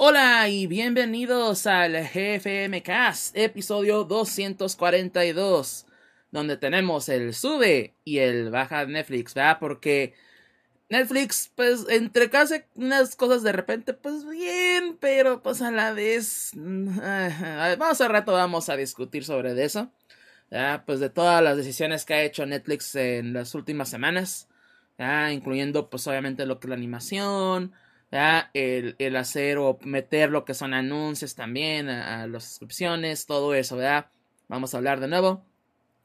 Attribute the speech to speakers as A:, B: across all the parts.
A: Hola y bienvenidos al GFM Cast, episodio 242, donde tenemos el sube y el baja Netflix, ¿verdad? Porque Netflix, pues, entre casi unas cosas de repente, pues bien, pero pues a la vez, mm, vamos a rato, vamos a discutir sobre eso, ¿verdad? Pues de todas las decisiones que ha hecho Netflix en las últimas semanas, ¿verdad? Incluyendo, pues, obviamente lo que es la animación, el, el, hacer o meter lo que son anuncios también a, las suscripciones, todo eso, ¿verdad? Vamos a hablar de nuevo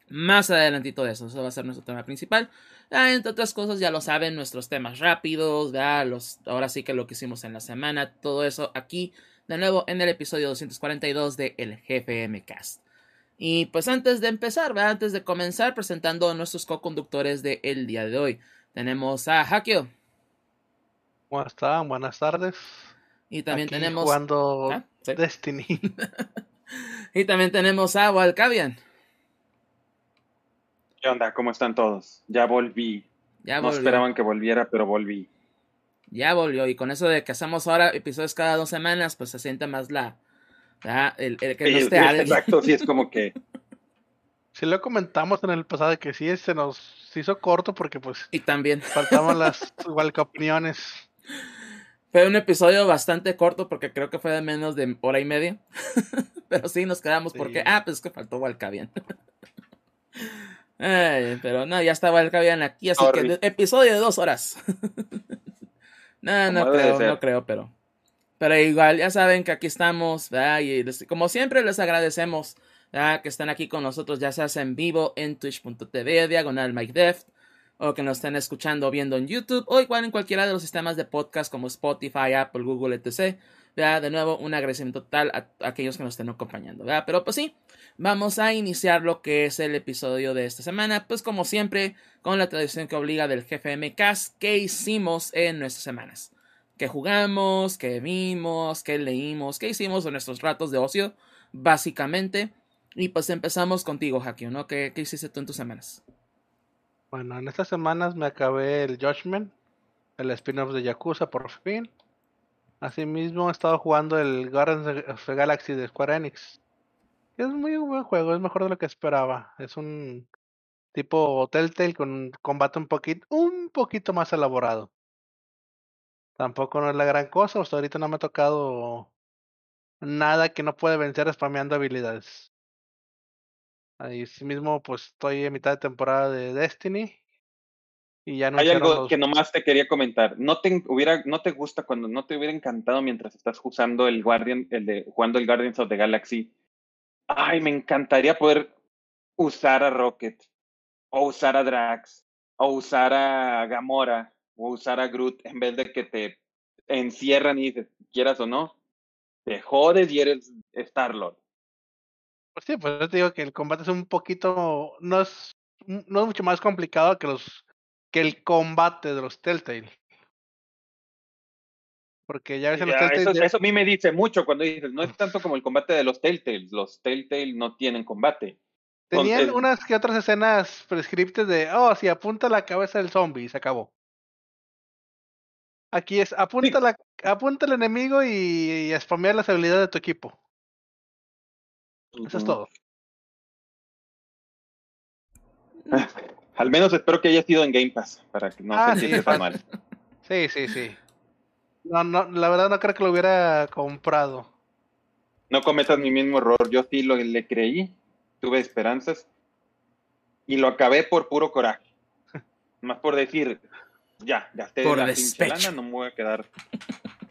A: más adelantito de eso, eso va a ser nuestro tema principal. entre otras cosas, ya lo saben, nuestros temas rápidos, ¿verdad? Los, ahora sí que lo que hicimos en la semana, todo eso aquí, de nuevo, en el episodio 242 de El GFM Cast. Y pues antes de empezar. Antes de comenzar, presentando a nuestros co-conductores del día de hoy. Tenemos a Hakio.
B: ¿Cómo están? Buenas tardes.
A: Y también tenemos.
B: Jugando ¿Ah? Destiny.
A: y también tenemos a Walcavian.
C: ¿Qué onda? ¿Cómo están todos? Ya volví. Ya no esperaban que volviera, pero volví.
A: Ya volvió. Y con eso de que hacemos ahora episodios cada dos semanas, pues se siente más la. El, que no esté
C: Exacto, sí, es como que.
B: Sí lo comentamos en el pasado que sí se nos hizo corto porque pues.
A: Y también.
B: Faltaban las igual que opiniones.
A: Fue un episodio bastante corto porque creo que fue de menos de hora y media. pero sí nos quedamos porque, ah, pues es que faltó Walcavian. pero no, ya está Walcavian aquí, así que episodio de dos horas. no, no creo, no creo, pero. Pero igual, ya saben que aquí estamos, Y como siempre les agradecemos que están aquí con nosotros, ya sea en vivo en twitch.tv, diagonal Mike Deft o que nos estén escuchando o viendo en YouTube o igual en cualquiera de los sistemas de podcast como Spotify, Apple, Google, etc. De nuevo, un agradecimiento total a, aquellos que nos estén acompañando. Pero pues sí, vamos a iniciar lo que es el episodio de esta semana. Pues como siempre, con la tradición que obliga del GFM Cast, ¿qué hicimos en nuestras semanas? ¿Qué jugamos? ¿Qué vimos? ¿Qué leímos? ¿Qué hicimos en nuestros ratos de ocio? Básicamente. Y pues empezamos contigo, Hakio, ¿no? ¿Qué, ¿Qué hiciste tú en tus semanas?
B: Bueno, en estas semanas me acabé el Judgment, el spin-off de Yakuza por fin. Asimismo he estado jugando el Guardians of the Galaxy de Square Enix. Es muy buen juego, es mejor de lo que esperaba. Es un tipo Telltale con combate un poquito, un poquito más elaborado. Tampoco no es la gran cosa, hasta ahorita no me ha tocado nada que no puede vencer spameando habilidades. Ahí sí mismo, pues estoy en mitad de temporada de Destiny. Y ya no
C: Hay algo que nomás te quería comentar. ¿No te, hubiera, ¿No te gusta cuando no te hubiera encantado mientras estás usando el Guardian, el de, jugando el Guardians of the Galaxy? Ay, me encantaría poder usar a Rocket, o usar a Drax, o usar a Gamora, o usar a Groot, en vez de que te encierran y dices, quieras o no, te jodes y eres Star-Lord.
B: Pues sí, pues yo te digo que el combate es un poquito, no es, no es mucho más complicado que los, que el combate de los Telltale. Porque ya ves en los
C: Ya,
B: Telltale.
C: eso,
B: ya-
C: eso a mí me dice mucho cuando dices, no es tanto como el combate de los Telltales, los Telltale no tienen combate.
B: Tenían
C: Entonces-
B: unas que otras escenas prescriptes de, oh, si apunta la cabeza del zombie y se acabó. Aquí es, apunta, la, apunta al enemigo y, y spamear las habilidades de tu equipo. Eso es todo.
C: Al menos espero que haya sido en Game Pass, para que no
B: Ah,
C: se
B: sí,
C: sienta tan
B: fácil.
C: mal.
B: Sí, sí, sí. No, no, la verdad no creo que lo hubiera comprado.
C: No cometas mi mismo error. Yo sí lo, le creí, tuve esperanzas y lo acabé por puro coraje. Más por decir, ya, gasté
A: Por
C: la pinche lana, no me voy a quedar.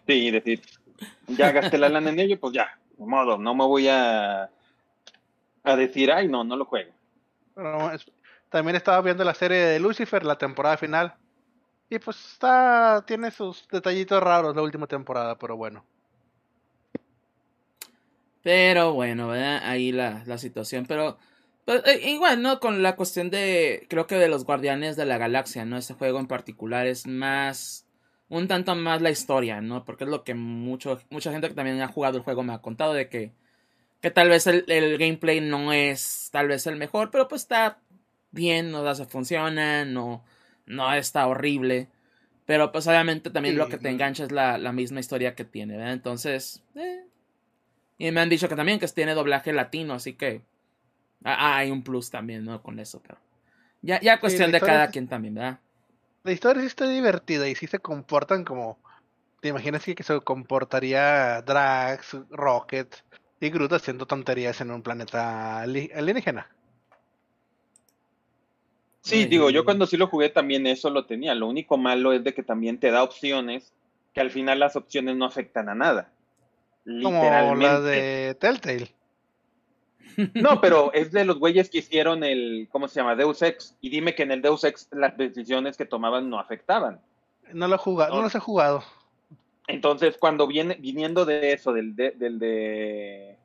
C: Sí, decir, ya gasté la lana en ello, pues ya, de modo, no me voy a, a decir, ay, no, no lo juego.
B: Pero es- también estaba viendo la serie de Lucifer, la temporada final. Y pues está, tiene sus detallitos raros la última temporada, pero bueno.
A: Pero bueno, ¿verdad? Ahí la, la situación. Pero, pero, eh, igual, ¿no? Con la cuestión de, creo que de los Guardianes de la Galaxia, ¿no? Este juego en particular es más, un tanto más la historia, ¿no? Porque es lo que mucho, mucha gente que también ha jugado el juego me ha contado de que, que tal vez el, el gameplay no es tal vez el mejor, pero pues está bien, no se funciona, no, no está horrible. Pero pues obviamente también
B: Sí,
A: lo que te engancha es la, la misma historia que tiene, ¿verdad? Entonces, eh. Y me han dicho que también que tiene doblaje latino, así que ah, hay un plus también, ¿no? Con eso, pero... Ya, ya cuestión de cada
B: es-
A: quien también, ¿verdad?
B: La historia sí está divertida y sí se comportan como. ¿Te imaginas que que se comportaría Drax, Rocket y Groot haciendo tonterías en un planeta ali- alienígena?
C: Sí,
A: Ay,
C: digo, yo cuando sí lo jugué también eso lo tenía. Lo único malo es de que también te da opciones que al final las opciones no afectan a nada.
B: Como
C: Literalmente.
B: la de Telltale.
C: No, pero es de los güeyes que hicieron el, ¿cómo se llama? Deus Ex. Y dime que en el Deus Ex las decisiones que tomaban no afectaban.
B: No lo he jugado, no
C: No.
B: los he jugado.
C: Entonces, cuando viene, viniendo de eso, del de, del de,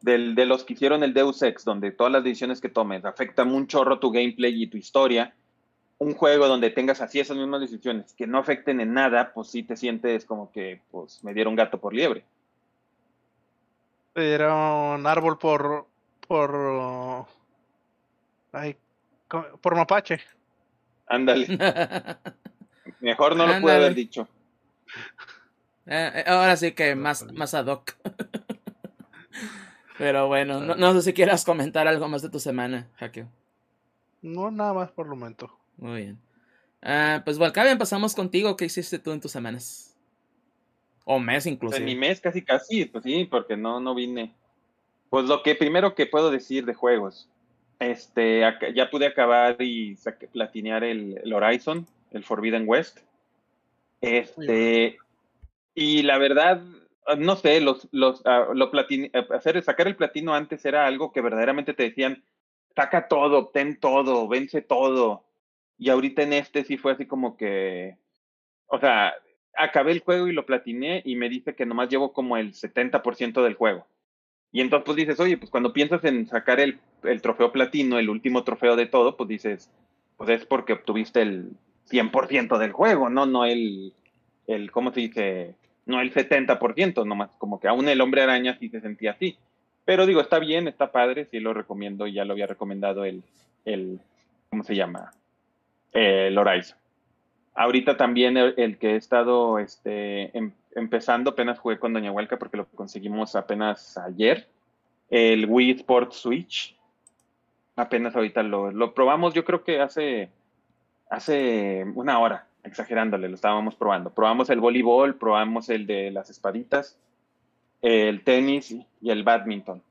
C: del de los que hicieron el Deus Ex, donde todas las decisiones que tomes afectan un chorro tu gameplay y tu historia, un juego donde tengas así esas mismas decisiones que no afecten en nada, pues sí te sientes como que, pues, me dieron gato por liebre.
B: Le dieron árbol por. por. Ay, por mapache.
C: Ándale, mejor no lo pude haber dicho.
A: Eh, eh, Ahora sí que más, más ad hoc. Pero bueno, no, no sé si quieras comentar algo más de tu semana, Jaque.
B: No, nada más por el momento.
A: Muy bien. Ah, pues Valcavia, empezamos contigo. ¿Qué hiciste tú en tus semanas? O mes
C: Pues
A: inclusive.
C: en mi mes casi casi, pues sí, porque no, no vine. Pues lo que primero que puedo decir de juegos, este, ya pude acabar y platinear el, el Horizon, el Forbidden West. Este, y la verdad, no sé, los, los, ah, lo platine- hacer, sacar el platino antes era algo que verdaderamente te decían, saca todo, obtén todo, vence todo. Y ahorita en este sí fue así como que, o sea, acabé el juego y lo platiné y me dice que nomás llevo como el 70% del juego. Y entonces pues dices, oye, pues cuando piensas en sacar el, el trofeo platino, el último trofeo de todo, pues dices, pues es porque obtuviste el 100% del juego, ¿no? No el, el, ¿cómo se dice? No el 70%, nomás como que aún el hombre araña sí se sentía así. Pero digo, está bien, está padre, sí lo recomiendo, ya lo había recomendado el, el ¿cómo se llama? El Horizon. Ahorita también el, que he estado este, em- empezando, apenas jugué con Doña Huelca porque lo conseguimos apenas ayer, el Wii Sports Switch. Apenas ahorita lo, lo probamos, yo creo que hace, hace una hora, exagerándole, lo estábamos probando. Probamos el voleibol, probamos el de las espaditas, el tenis y el badminton.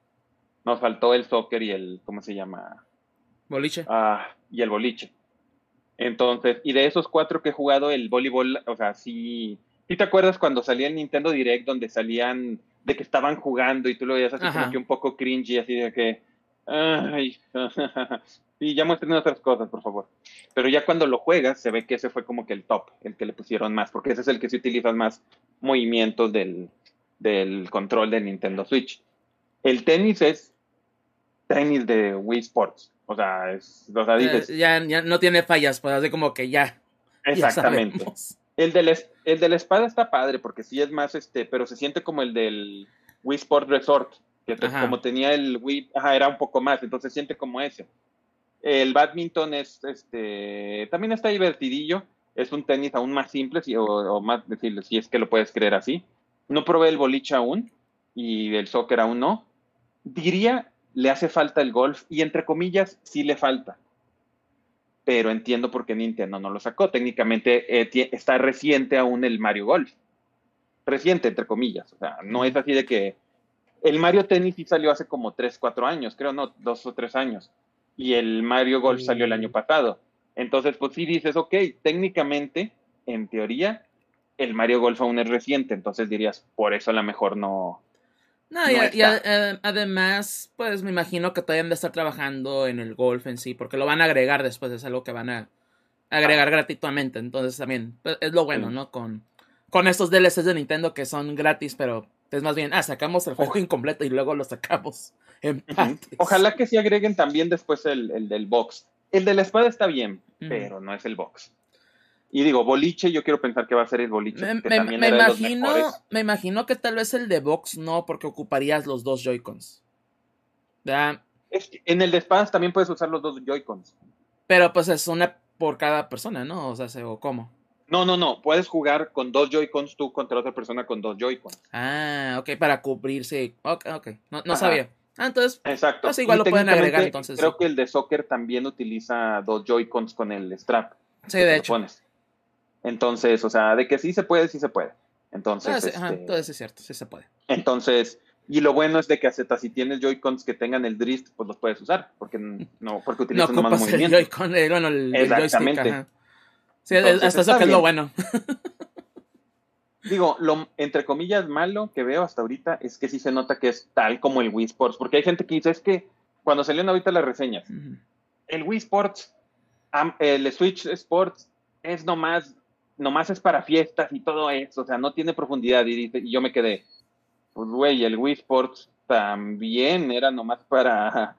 C: Nos faltó el soccer y el, ¿cómo se llama?
A: Boliche.
C: Ah, y el boliche. Entonces, y de esos cuatro que he jugado, el voleibol, o sea, sí, ¿sí te acuerdas cuando salía el Nintendo Direct donde salían de que estaban jugando y tú lo veías así
A: Ajá.
C: como que un poco cringy, así de que, ay, y ya muestren otras cosas, por favor. Pero ya cuando lo juegas, se ve que ese fue como que el top, el que le pusieron más, porque ese es el que se utiliza más movimientos del, del control del Nintendo Switch. El tenis es tenis de Wii Sports. O sea, es, o sea, dices,
A: Eh, ya, ya no tiene fallas, pues así como que ya.
C: exactamente. El de, la, es- el de la espada está padre porque sí es más, este, pero se siente como el del Wii Sport Resort, que
A: Ajá.
C: como tenía el Wii, ajá, era un poco más, entonces se siente como ese. El badminton es, este, también está divertidillo, es un tenis aún más simple, si, o, más, decirle, si es que lo puedes creer así. No probé el boliche aún y el soccer aún no. Diría, le hace falta el golf y entre comillas, sí le falta pero entiendo por qué Nintendo no lo sacó. Técnicamente eh, está reciente aún el Mario Golf. Reciente, entre comillas. O sea, no es así de que el Mario Tennis sí salió hace como 3, 4 años, creo, no, 2 o 3 años. Y el Mario Golf
B: Mm.
C: salió el año pasado. Entonces, pues sí dices, ok, técnicamente, en teoría, el Mario Golf aún es reciente. Entonces dirías, por eso a lo mejor no.
A: No, y,
C: No
A: y
C: está.
A: a- además, pues me imagino que todavía han de estar trabajando en el golf en sí, porque lo van a agregar después, es algo que van a agregar gratuitamente. Entonces también pues, es lo bueno,
C: Sí.
A: ¿no? Con, con estos DLCs de Nintendo que son gratis, pero es más bien, ah, sacamos el juego incompleto y luego lo sacamos en partes.
C: Ojalá que sí agreguen también después el, el del box. El de la espada está bien, pero no es el box. Y digo, boliche, yo quiero pensar que va a ser el boliche.
A: Me,
C: que
A: me-
C: también
A: me
C: era de los
A: imagino, me imagino que tal vez el de box no, porque ocuparías los dos Joy-Cons. ¿Verdad?
C: Es que en el de espadas también puedes usar los dos Joy-Cons.
A: Pero pues es una por cada persona, ¿no? O sea, se- o cómo.
C: No, no, no. Puedes jugar con dos Joy-Cons tú contra otra persona con dos Joy-Cons.
A: Ah, ok, para cubrirse. Ok, ok. No, no sabía. Ah, entonces,
C: Exacto.
A: Pues igual
C: Y
A: lo pueden agregar, entonces,
C: Creo
A: sí.
C: que el de soccer también utiliza dos Joy-Cons con el strap.
A: sí, de hecho.
C: pones. Entonces, o sea, de que sí se puede, sí se puede. Entonces,
A: Ah, sí, ajá,
C: este,
A: todo eso es cierto, sí se puede.
C: Entonces, y lo bueno es de que hasta si tienes Joy-Cons que tengan el drift, pues los puedes usar, porque no, porque
A: No
C: utilizan nomás
A: ocupas el
C: movimiento.
A: Joy-Con, el, bueno, el, el joystick,
C: Exactamente.
A: ajá. Sí,
C: Entonces,
A: hasta eso que es lo bueno.
C: Digo, lo entre comillas malo que veo hasta ahorita es que sí se nota que es tal como el Wii Sports, porque hay gente que dice, es que cuando salieron ahorita las reseñas, el Wii Sports, el Switch Sports es nomás, nomás es para fiestas y todo eso, o sea, no tiene profundidad. Y, y yo me quedé, pues güey, el Wii Sports también era nomás para,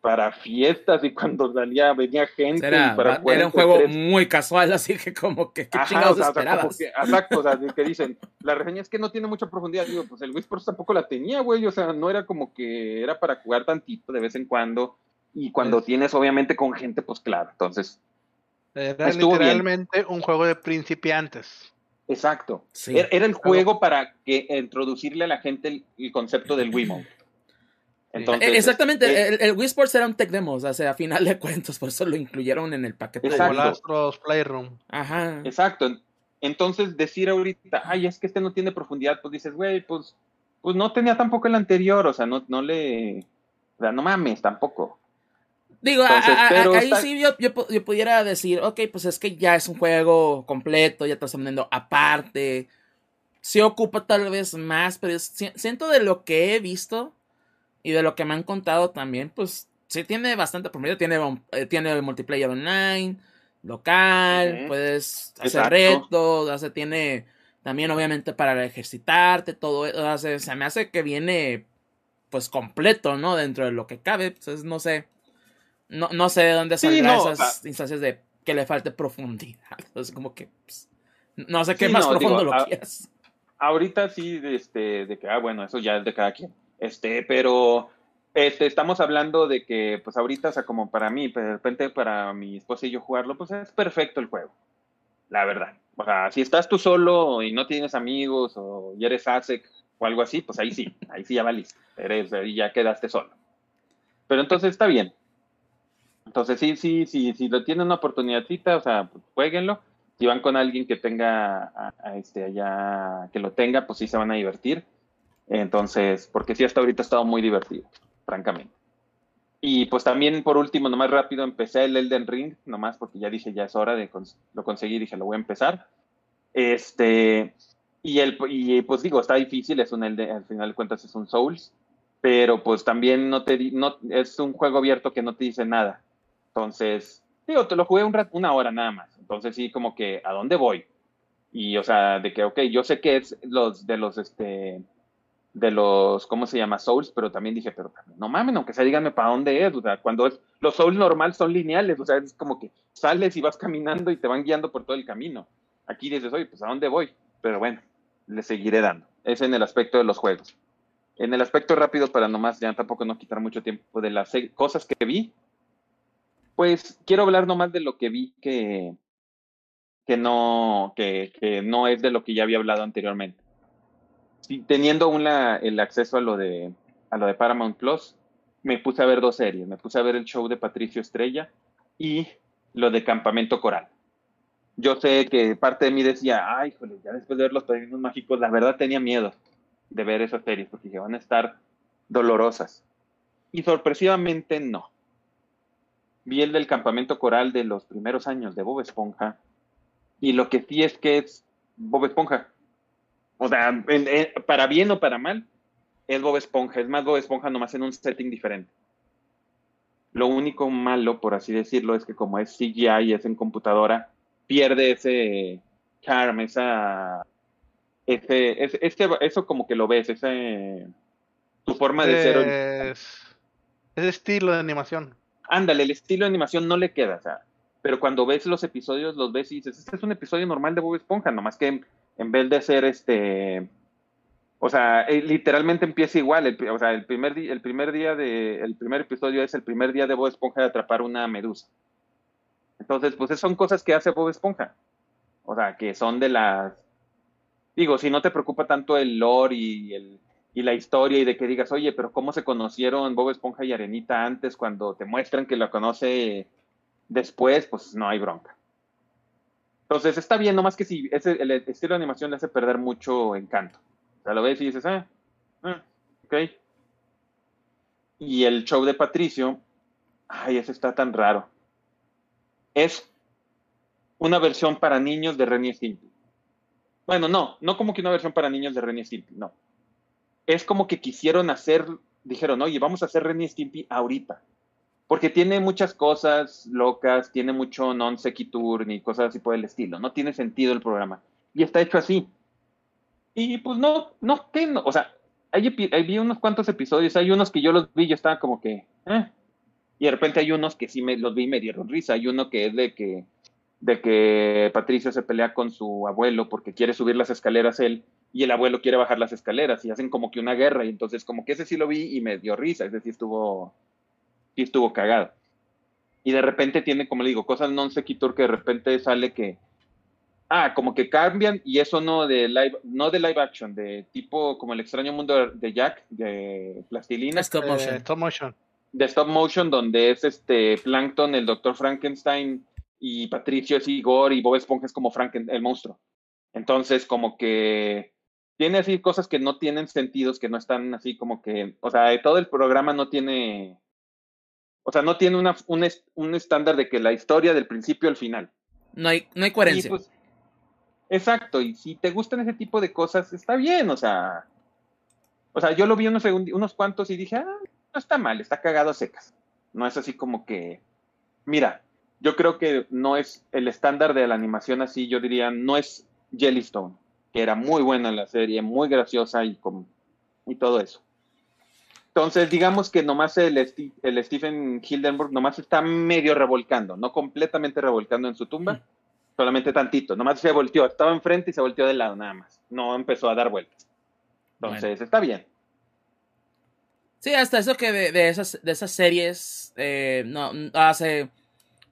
C: para fiestas y cuando salía venía gente
A: Era,
C: y para
A: era un juego
C: tres.
A: muy casual, así que como que, ¿qué
C: Ajá,
A: chingados
C: o sea,
A: esperabas?
C: que- exacto, o sea, que dicen, la reseña es que no tiene mucha profundidad. Digo, pues el Wii Sports tampoco la tenía, güey, o sea, no era como que era para jugar tantito de vez en cuando. Y cuando
B: Es-
C: tienes, obviamente, con gente, pues claro, entonces,
B: Era
C: Estuvo bien.
B: literalmente un juego de principiantes.
C: exacto.
A: Sí.
C: Era, era el juego para que introducirle a la gente el, el concepto del Wiimote. Entonces,
A: Eh, Exactamente,
C: eh,
A: el, el Wii Sports era un tech demo, o sea, a final de cuentas, por eso lo incluyeron en el paquete. de-
C: Exacto.
B: Como el Astros Playroom.
A: Ajá.
C: Exacto. Entonces, decir ahorita, ay, es que este no tiene profundidad, pues dices, güey, pues, pues no tenía tampoco el anterior, o sea, no, no le, o sea, no mames tampoco.
A: Digo,
C: Entonces,
A: a- a-
C: pero
A: ahí
C: está-
A: sí yo, yo, pu- yo pudiera decir, ok, pues es que ya es un juego completo, ya te estás vendiendo aparte. Sí ocupa tal vez más, pero es- siento de lo que he visto y de lo que me han contado también, pues sí tiene bastante promedio. Tiene, eh, tiene multiplayer online, local, puedes hacer
C: Exacto.
A: retos, o sea, tiene también obviamente para ejercitarte, todo eso. o sea, se me hace que viene pues completo, ¿no? Dentro de lo que cabe. Entonces, no sé. No, no sé de dónde
C: Sí,
A: saldrán
C: o
A: esas
C: sea-
A: instancias de que le falte profundidad. Entonces, como que. pues, no sé qué
C: Sí,
A: más
C: no,
A: profundo
C: digo,
A: lo quieras.
C: Ahorita sí, de este, de que, ah, bueno, eso ya es de cada quien. Este, pero este, estamos hablando de que, pues ahorita, o sea, como para mí, de repente para mi esposa y yo jugarlo, pues es perfecto el juego. La verdad. O sea, si estás tú solo y no tienes amigos o y eres ASEC o algo así, pues ahí sí, ahí sí ya valiste. Eres, ahí ya quedaste solo. Pero entonces está bien. Entonces sí, sí, sí, si lo tienen una oportunidadcita, o sea, pues, jueguenlo. Si van con alguien que tenga a este allá, que lo tenga, pues sí se van a divertir. Entonces, porque sí, hasta ahorita ha estado muy divertido, francamente. Y pues también, por último, nomás rápido, empecé el Elden Ring, nomás porque ya dije, ya es hora de cons- lo conseguí, dije, lo voy a empezar. Este, y, el, y pues digo, está difícil, es un Elden, al final de cuentas es un Souls, pero pues también no te, no, es un juego abierto que no te dice nada. Entonces, digo, te lo jugué una hora nada más. Entonces sí, como que, ¿a dónde voy? Y, o sea, de que, ok, yo sé que es los de los, este, de los, ¿cómo se llama? Souls, pero también dije, pero no mames, aunque sea, díganme para dónde es, o cuando es, los Souls normal son lineales, o sea, es como que sales y vas caminando y te van guiando por todo el camino. Aquí dices, oye, pues ¿a dónde voy? Pero bueno, le seguiré dando. Es en el aspecto de los juegos. En el aspecto rápido, para nomás ya tampoco no quitar mucho tiempo de las cosas que vi, pues quiero hablar nomás de lo que vi que, que, no, que, que no es de lo que ya había hablado anteriormente teniendo una, el acceso a lo, de, a lo de Paramount Plus, me puse a ver dos series. Me puse a ver el show de Patricio Estrella y lo de Campamento Coral. Yo sé que parte de mí decía, ay, joder, ya después de ver los padrinos mágicos, la verdad tenía miedo de ver esas series porque dije, van a estar dolorosas. Y sorpresivamente no. Vi el del Campamento Coral de los primeros años de Bob Esponja y lo que sí es que es Bob Esponja o sea, para bien o para mal, es Bob Esponja. Es más Bob Esponja nomás en un setting diferente. Lo único malo, por así decirlo, es que como es CGI y es en computadora, pierde ese charm, esa... Ese, ese, eso como que lo ves, ese... Tu forma de ser...
B: Ese estilo de animación.
C: Ándale, el estilo de animación no le queda, o sea, pero cuando ves los episodios, los ves y dices, este es un episodio normal de Bob Esponja, nomás que en vez de ser este, o sea, eh, literalmente empieza igual, o sea, el primer, el primer día de, el primer episodio es el primer día de Bob Esponja de atrapar una medusa. Entonces, pues son cosas que hace Bob Esponja. O sea, que son de las, digo, si no te preocupa tanto el lore y, el, y la historia y de que digas, oye, pero ¿cómo se conocieron Bob Esponja y Arenita antes cuando te muestran que lo conoce después? Pues no hay bronca. Entonces está bien, nomás que si ese, el estilo de animación le hace perder mucho encanto. O sea, lo ves y dices, ah, ah, ok. Y el show de Patricio, ay, ese está tan raro. Es una versión para niños de Renny Stimpy. Bueno, no, no como que una versión para niños de Renny Stimpy, no. Es como que quisieron hacer, dijeron, oye, vamos a hacer Renny Stimpy ahorita porque tiene muchas cosas locas, tiene mucho non sequitur ni cosas así por el estilo, no tiene sentido el programa. Y está hecho así. Y pues no, no, tengo, o sea, hay, vi unos cuantos episodios, hay unos que yo los vi, yo estaba como que, eh. y de repente hay unos que sí me los vi y me dieron risa. Hay uno que es de que, de que Patricio se pelea con su abuelo porque quiere subir las escaleras él y el abuelo quiere bajar las escaleras y hacen como que una guerra y entonces como que ese sí lo vi y me dio risa, ese sí estuvo, y estuvo cagado. Y de repente tiene, como le digo, cosas non sequitur que de repente sale que, ah, como que cambian y eso no de live, no de live action, de tipo como el extraño mundo de Jack, de plastilina.
B: Stop motion. Eh, stop motion.
C: De stop motion, donde es este Plankton, el doctor Frankenstein y Patricio es Igor y Bob Esponja es como Franken, el monstruo. Entonces, como que tiene así cosas que no tienen sentidos, que no están así como que, o sea, todo el programa no tiene o sea, no tiene una, un, un, estándar de que la historia del principio al final.
A: No hay, no hay coherencia.
C: Pues, exacto, y si te gustan ese tipo de cosas, está bien, o sea. O sea, yo lo vi unos, unos cuantos y dije, ah, no está mal, está cagado a secas. No es así como que. Mira, yo creo que no es el estándar de la animación así, yo diría, no es Jellystone, que era muy buena la serie, muy graciosa y, con, y todo eso. Entonces, digamos que nomás el, el Stephen Hildenburg nomás está medio revolcando, no completamente revolcando en su tumba, solamente tantito, nomás se volteó, estaba enfrente y se volteó de lado nada más, no empezó a dar vueltas. Entonces, está bien.
A: Sí, hasta eso que de, esas, de esas series eh, no hace,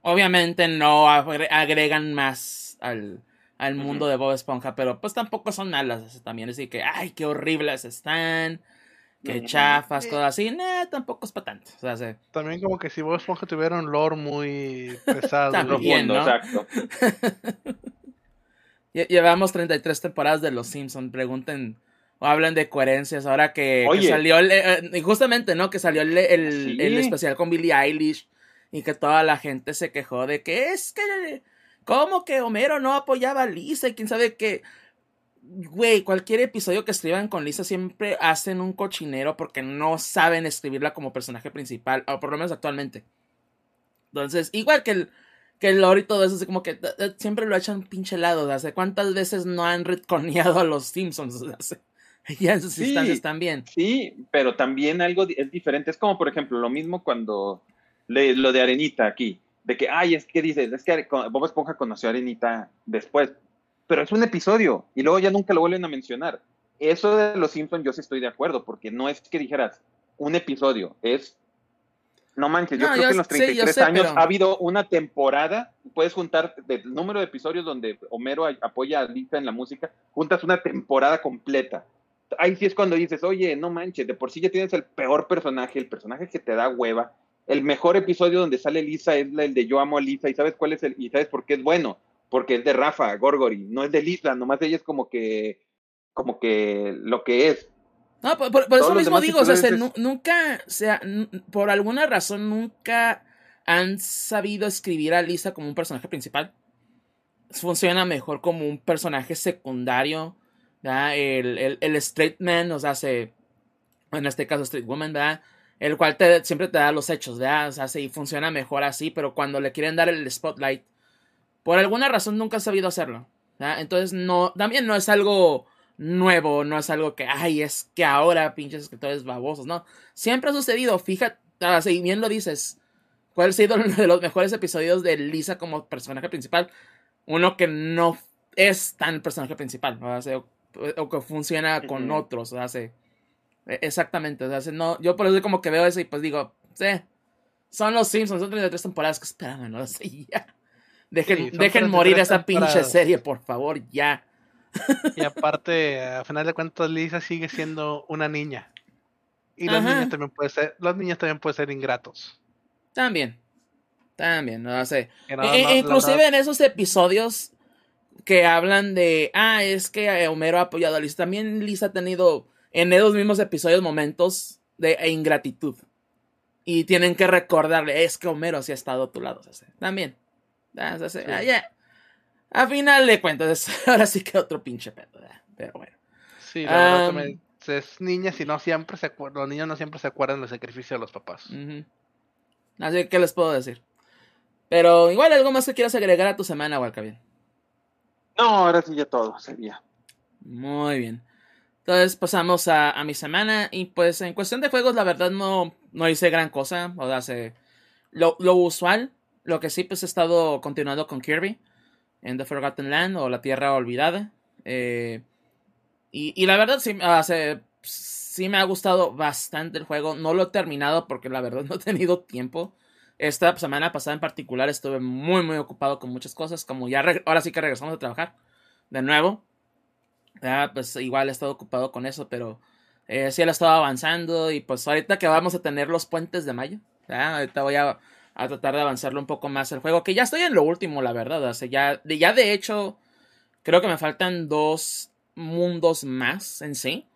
A: obviamente no agregan más al, al mundo de Bob Esponja, pero pues tampoco son malas también, así que, ay, qué horribles están que chafas, cosas así, nah, tampoco es para tanto. O sea,
B: También como que si vos Esponja tuviera un lore muy pesado.
A: También, ¿no? Exacto. Llevamos 33 temporadas de Los Simpsons, pregunten o hablan de coherencias ahora que, salió, el, eh, justamente, ¿no? Que salió el, el, el, especial con Billie Eilish y que toda la gente se quejó de que es que, ¿cómo que Homero no apoyaba a Lisa y quién sabe qué? Güey, cualquier episodio que escriban con Lisa siempre hacen un cochinero porque no saben escribirla como personaje principal, o por lo menos actualmente. Entonces, igual que el, que el lore y todo eso, es como que siempre lo echan pinche lado. ¿Hace cuántas veces no han retconeado a los Simpsons? ya en sus instancias también.
C: Sí, pero también algo es diferente. Es como, por ejemplo, lo mismo cuando lo de Arenita aquí, de que, ay, es que dices, es que Bob Esponja conoció a Arenita después, pero es un episodio y luego ya nunca lo vuelven a mencionar. Eso de los Simpsons yo sí estoy de acuerdo, porque no es que dijeras un episodio, es no manches, yo creo que en los 33 años ha habido una temporada, puedes juntar del número de episodios donde Homero apoya a Lisa en la música, juntas una temporada completa. Ahí sí es cuando dices, oye, no manches, de por sí ya tienes el peor personaje, el personaje que te da hueva. El mejor episodio donde sale Lisa es el de Yo amo a Lisa, y sabes cuál es el, y sabes por qué es bueno, porque es de Rafa, Gorgori, no es de Lisa, nomás ella es como que, como que lo que es.
A: No, por, eso mismo digo, o sea, nunca, o sea, por alguna razón nunca han sabido escribir a Lisa como un personaje principal. Funciona mejor como un personaje secundario. El, el, el, straight man nos hace, en este caso straight woman, ¿verdad? El cual te, siempre te da los hechos, ¿verdad? O sea, sí, funciona mejor así, pero cuando le quieren dar el spotlight, por alguna razón nunca han sabido hacerlo. Entonces, no, también no es algo nuevo, no es algo que, ay, es que ahora pinches escritores babosos, no. Siempre ha sucedido, fíjate, si bien lo dices, ¿cuál ha sido uno de los mejores episodios de Lisa como personaje principal? Uno que no es tan personaje principal, o, que funciona con otros, o sea, e, exactamente, o sea, no, yo por eso como que veo eso y pues digo, sí, son los Simpsons, son 33 temporadas que esperaban, no sé, ya. Dejen, dejen morir esa pinche serie, por favor, ya.
B: Y aparte, a final de cuentas, Lisa sigue siendo una niña. Y los niños también pueden ser, los niños también pueden ser ingratos.
A: También. También, no sé. E, e, inclusive en esos episodios que hablan de, ah, es que Homero ha apoyado a Lisa. También Lisa ha tenido en esos mismos episodios momentos de ingratitud. Y tienen que recordarle, es que Homero sí ha estado a tu lado. también. Ah, a final de cuentas, ahora sí que otro pinche pedo, pero bueno.
B: Sí, la es niña, si no siempre se los niños no siempre se acuerdan del sacrificio de los papás.
A: Así que, ¿qué les puedo decir? Pero igual, ¿algo más que quieras agregar a tu semana, bien
C: No, ahora sí ya todo sería.
A: Muy bien. Entonces pasamos a, a, mi semana y pues en cuestión de juegos la verdad no, no hice gran cosa. O sea, se, lo, lo usual, lo que sí pues he estado continuando con Kirby en The Forgotten Land o La Tierra Olvidada. Eh, y, la verdad sí, sí, me ha gustado bastante el juego. No lo he terminado porque la verdad no he tenido tiempo. Esta semana pasada en particular estuve muy muy ocupado con muchas cosas. Como ya ahora sí que regresamos a trabajar de nuevo. Pues igual he estado ocupado con eso, pero eh, sí lo he estado avanzando. Y pues ahorita que vamos a tener los puentes de mayo. Ahorita voy a a tratar de avanzarlo un poco más el juego. Que ya estoy en lo último, la verdad. O sea, ya, ya de hecho, creo que me faltan dos mundos más en sí.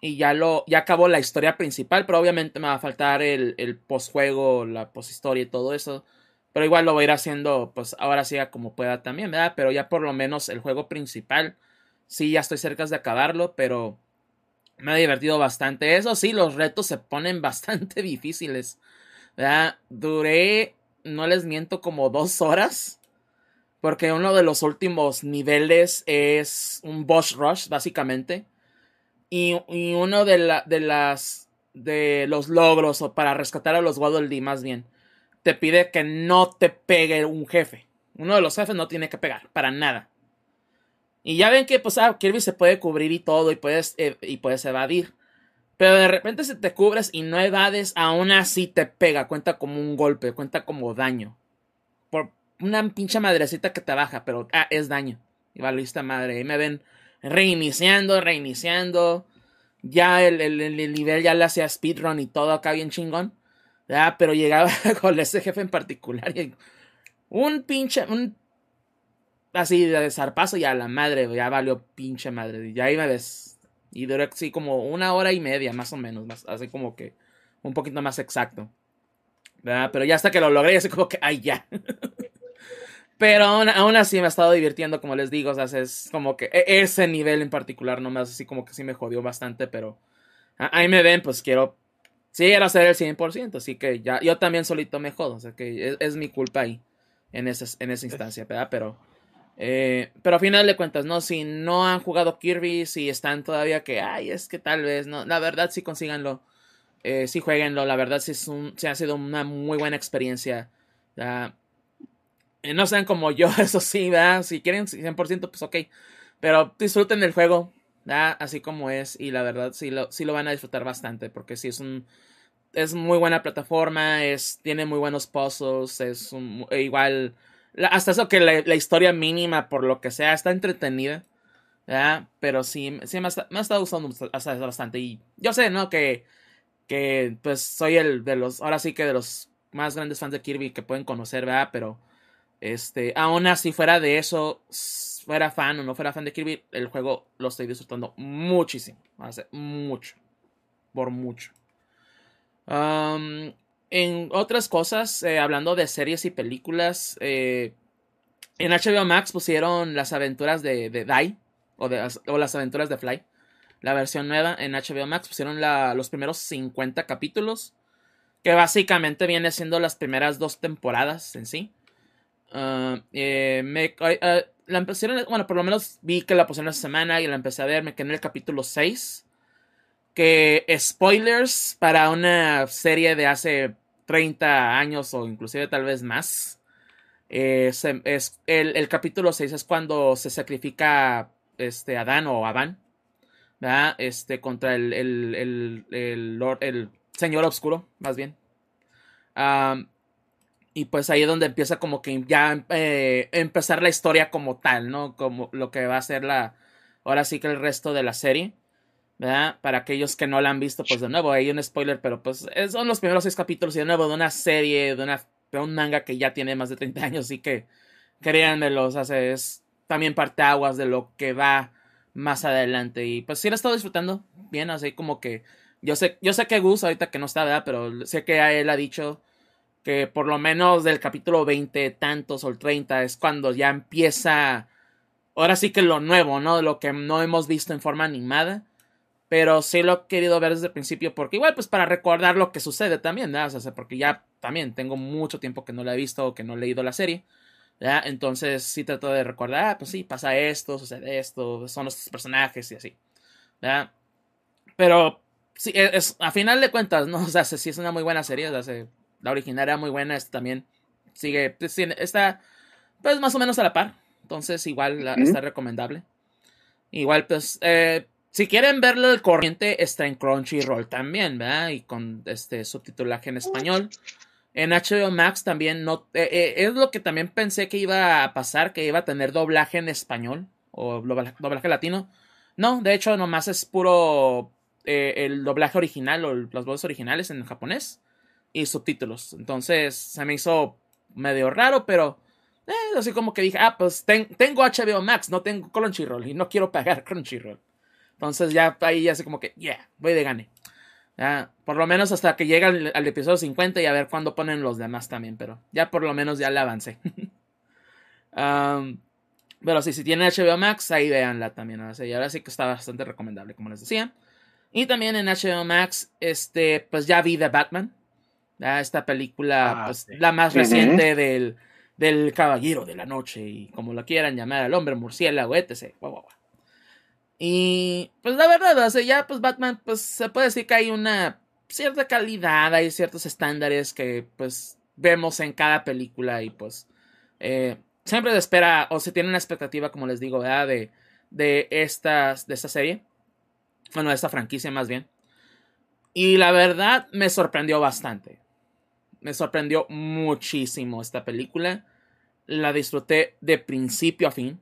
A: Y ya lo, ya acabó la historia principal, pero obviamente me va a faltar el, el postjuego, la posthistoria y todo eso. Pero igual lo voy a ir haciendo, pues ahora sí como pueda también, ¿verdad? Pero ya por lo menos el juego principal, sí, ya estoy cerca de acabarlo, pero me ha divertido bastante. Eso sí, los retos se ponen bastante difíciles. Duré, no les miento, como dos horas. Porque uno de los últimos niveles es un boss rush, básicamente. Y, uno de, la, de las de los logros, o para rescatar a los Waddle más bien, te pide que no te pegue un jefe. Uno de los jefes no tiene que pegar, para nada. Y ya ven que, pues, ah, Kirby se puede cubrir y todo, y puedes, eh, y puedes evadir. Pero de repente si te cubres y no evades, aún así te pega, cuenta como un golpe, cuenta como daño. Por una pinche madrecita que te baja, pero ah, es daño. Y valista madre, ahí me ven reiniciando, reiniciando. Ya el, el, nivel ya le hacía speedrun y todo acá bien chingón. Ya, pero llegaba con ese jefe en particular y un pinche, un así de zarpazo y a la madre, ya valió pinche madre. Y ahí me ves y duró así como una hora y media, más o menos. Más, así como que un poquito más exacto. Pero ya hasta que lo logré, así como que, ay, ya. Pero aún, así me ha estado divirtiendo, como les digo. O sea, es como que e, ese nivel en particular, nomás así como que sí me jodió bastante. Pero ahí me ven, pues quiero. Sí, quiero hacer el 100%. Así que ya, yo también solito me jodo. O sea que es, mi culpa ahí, en, ese, en esa instancia, ¿verdad? Pero Eh, pero a final de cuentas, ¿no? Si no han jugado Kirby, si están todavía que, ay, es que tal vez, ¿no? La verdad, sí consíganlo. Eh, sí jueguenlo. La verdad, sí, es un, ha sido una muy buena experiencia. Eh, no sean como yo, eso sí, ¿verdad? Si quieren 100%, pues ok. Pero disfruten del juego. Así como es. Y la verdad, sí lo, sí lo van a disfrutar bastante. Porque sí es un. Es muy buena plataforma. Es, tiene muy buenos puzzles. Es un, e igual hasta eso que la, historia mínima, por lo que sea, está entretenida. ¿verdad? Pero sí, sí me, ha, me ha estado gustando bastante. Y yo sé, ¿no? Que, que pues soy el de los, ahora sí que de los más grandes fans de Kirby que pueden conocer, ¿verdad? Pero, este, aún así, fuera de eso, fuera fan o no fuera fan de Kirby, el juego lo estoy disfrutando muchísimo. Hace mucho. Por mucho. Um, en otras cosas, eh, hablando de series y películas, eh, en HBO Max pusieron las aventuras de, de Dai o, de, o, las aventuras de Fly. La versión nueva en HBO Max pusieron los primeros 50 capítulos, que básicamente viene siendo las primeras dos temporadas en sí. Uh, eh, uh, la empezaron, bueno, por lo menos vi que la pusieron esta semana y la empecé a ver, me quedé en el capítulo 6 que spoilers para una serie de hace 30 años o inclusive tal vez más. es, el, capítulo 6 es cuando se sacrifica este, Adán o Adán Este, contra el, el, el, Señor Oscuro, más bien. y pues ahí es donde empieza como que ya eh, empezar la historia como tal, ¿no? Como lo que va a ser la... Ahora sí que el resto de la serie. ¿Verdad? Para aquellos que no la han visto, pues de nuevo, hay un spoiler, pero pues son los primeros seis capítulos y de nuevo de una serie, de, una, de un manga que ya tiene más de 30 años y que, créanme, o sea, es también parte aguas de lo que va más adelante y pues sí lo he estado disfrutando bien, así como que yo sé, yo sé que Gus ahorita que no está, ¿verdad? Pero sé que él ha dicho que por lo menos del capítulo 20 tantos o el 30 es cuando ya empieza ahora sí que lo nuevo, ¿no? Lo que no hemos visto en forma animada pero sí lo he querido ver desde el principio porque igual pues para recordar lo que sucede también, ¿verdad? O sea, porque ya también tengo mucho tiempo que no la he visto o que no he leído la serie. ¿ya? Entonces sí trato de recordar, ah, pues sí, pasa esto, sucede esto, son estos personajes y así. ¿ya? Pero sí, e, es, a final de cuentas, ¿no? O sea, sí es una muy buena serie, o sea, la original era muy buena, esta también sigue, pues, está pues más o menos a la par. Entonces igual está recomendable. Igual pues... Eh, si quieren verlo el corriente, está en Crunchyroll también, ¿verdad? Y con este subtitulaje en español. En HBO Max también no. Eh, eh, es lo que también pensé que iba a pasar, que iba a tener doblaje en español o doblaje, latino. No, de hecho, nomás es puro eh, el doblaje original o las voces originales en japonés y subtítulos. Entonces se me hizo medio raro, pero así como que dije, ah, pues tengo HBO Max, no tengo Crunchyroll y no quiero pagar Crunchyroll. Entonces ya ahí ya sé como que, yeah, voy de gane. Ya, por lo menos hasta que llegue al, episodio 50 y a ver cuándo ponen los demás también, pero ya por lo menos ya le avancé. pero sí, si tienen HBO Max, ahí véanla también. Y ahora sí que está bastante recomendable, como les decía. Y también en HBO Max, este, pues ya vi The Batman. esta película, ah, pues, la más reciente del, del Caballero de la Noche, y como lo quieran llamar, al hombre murciélago, etc. Y pues la verdad, o sea, ya pues Batman, pues se puede decir que hay una cierta calidad, hay ciertos estándares que pues vemos en cada película y pues eh, siempre se espera o se tiene una expectativa, como les digo, ¿verdad? De, de, estas, de esta serie, bueno, de esta franquicia más bien. Y la verdad me sorprendió bastante. Me sorprendió muchísimo esta película. La disfruté de principio a fin.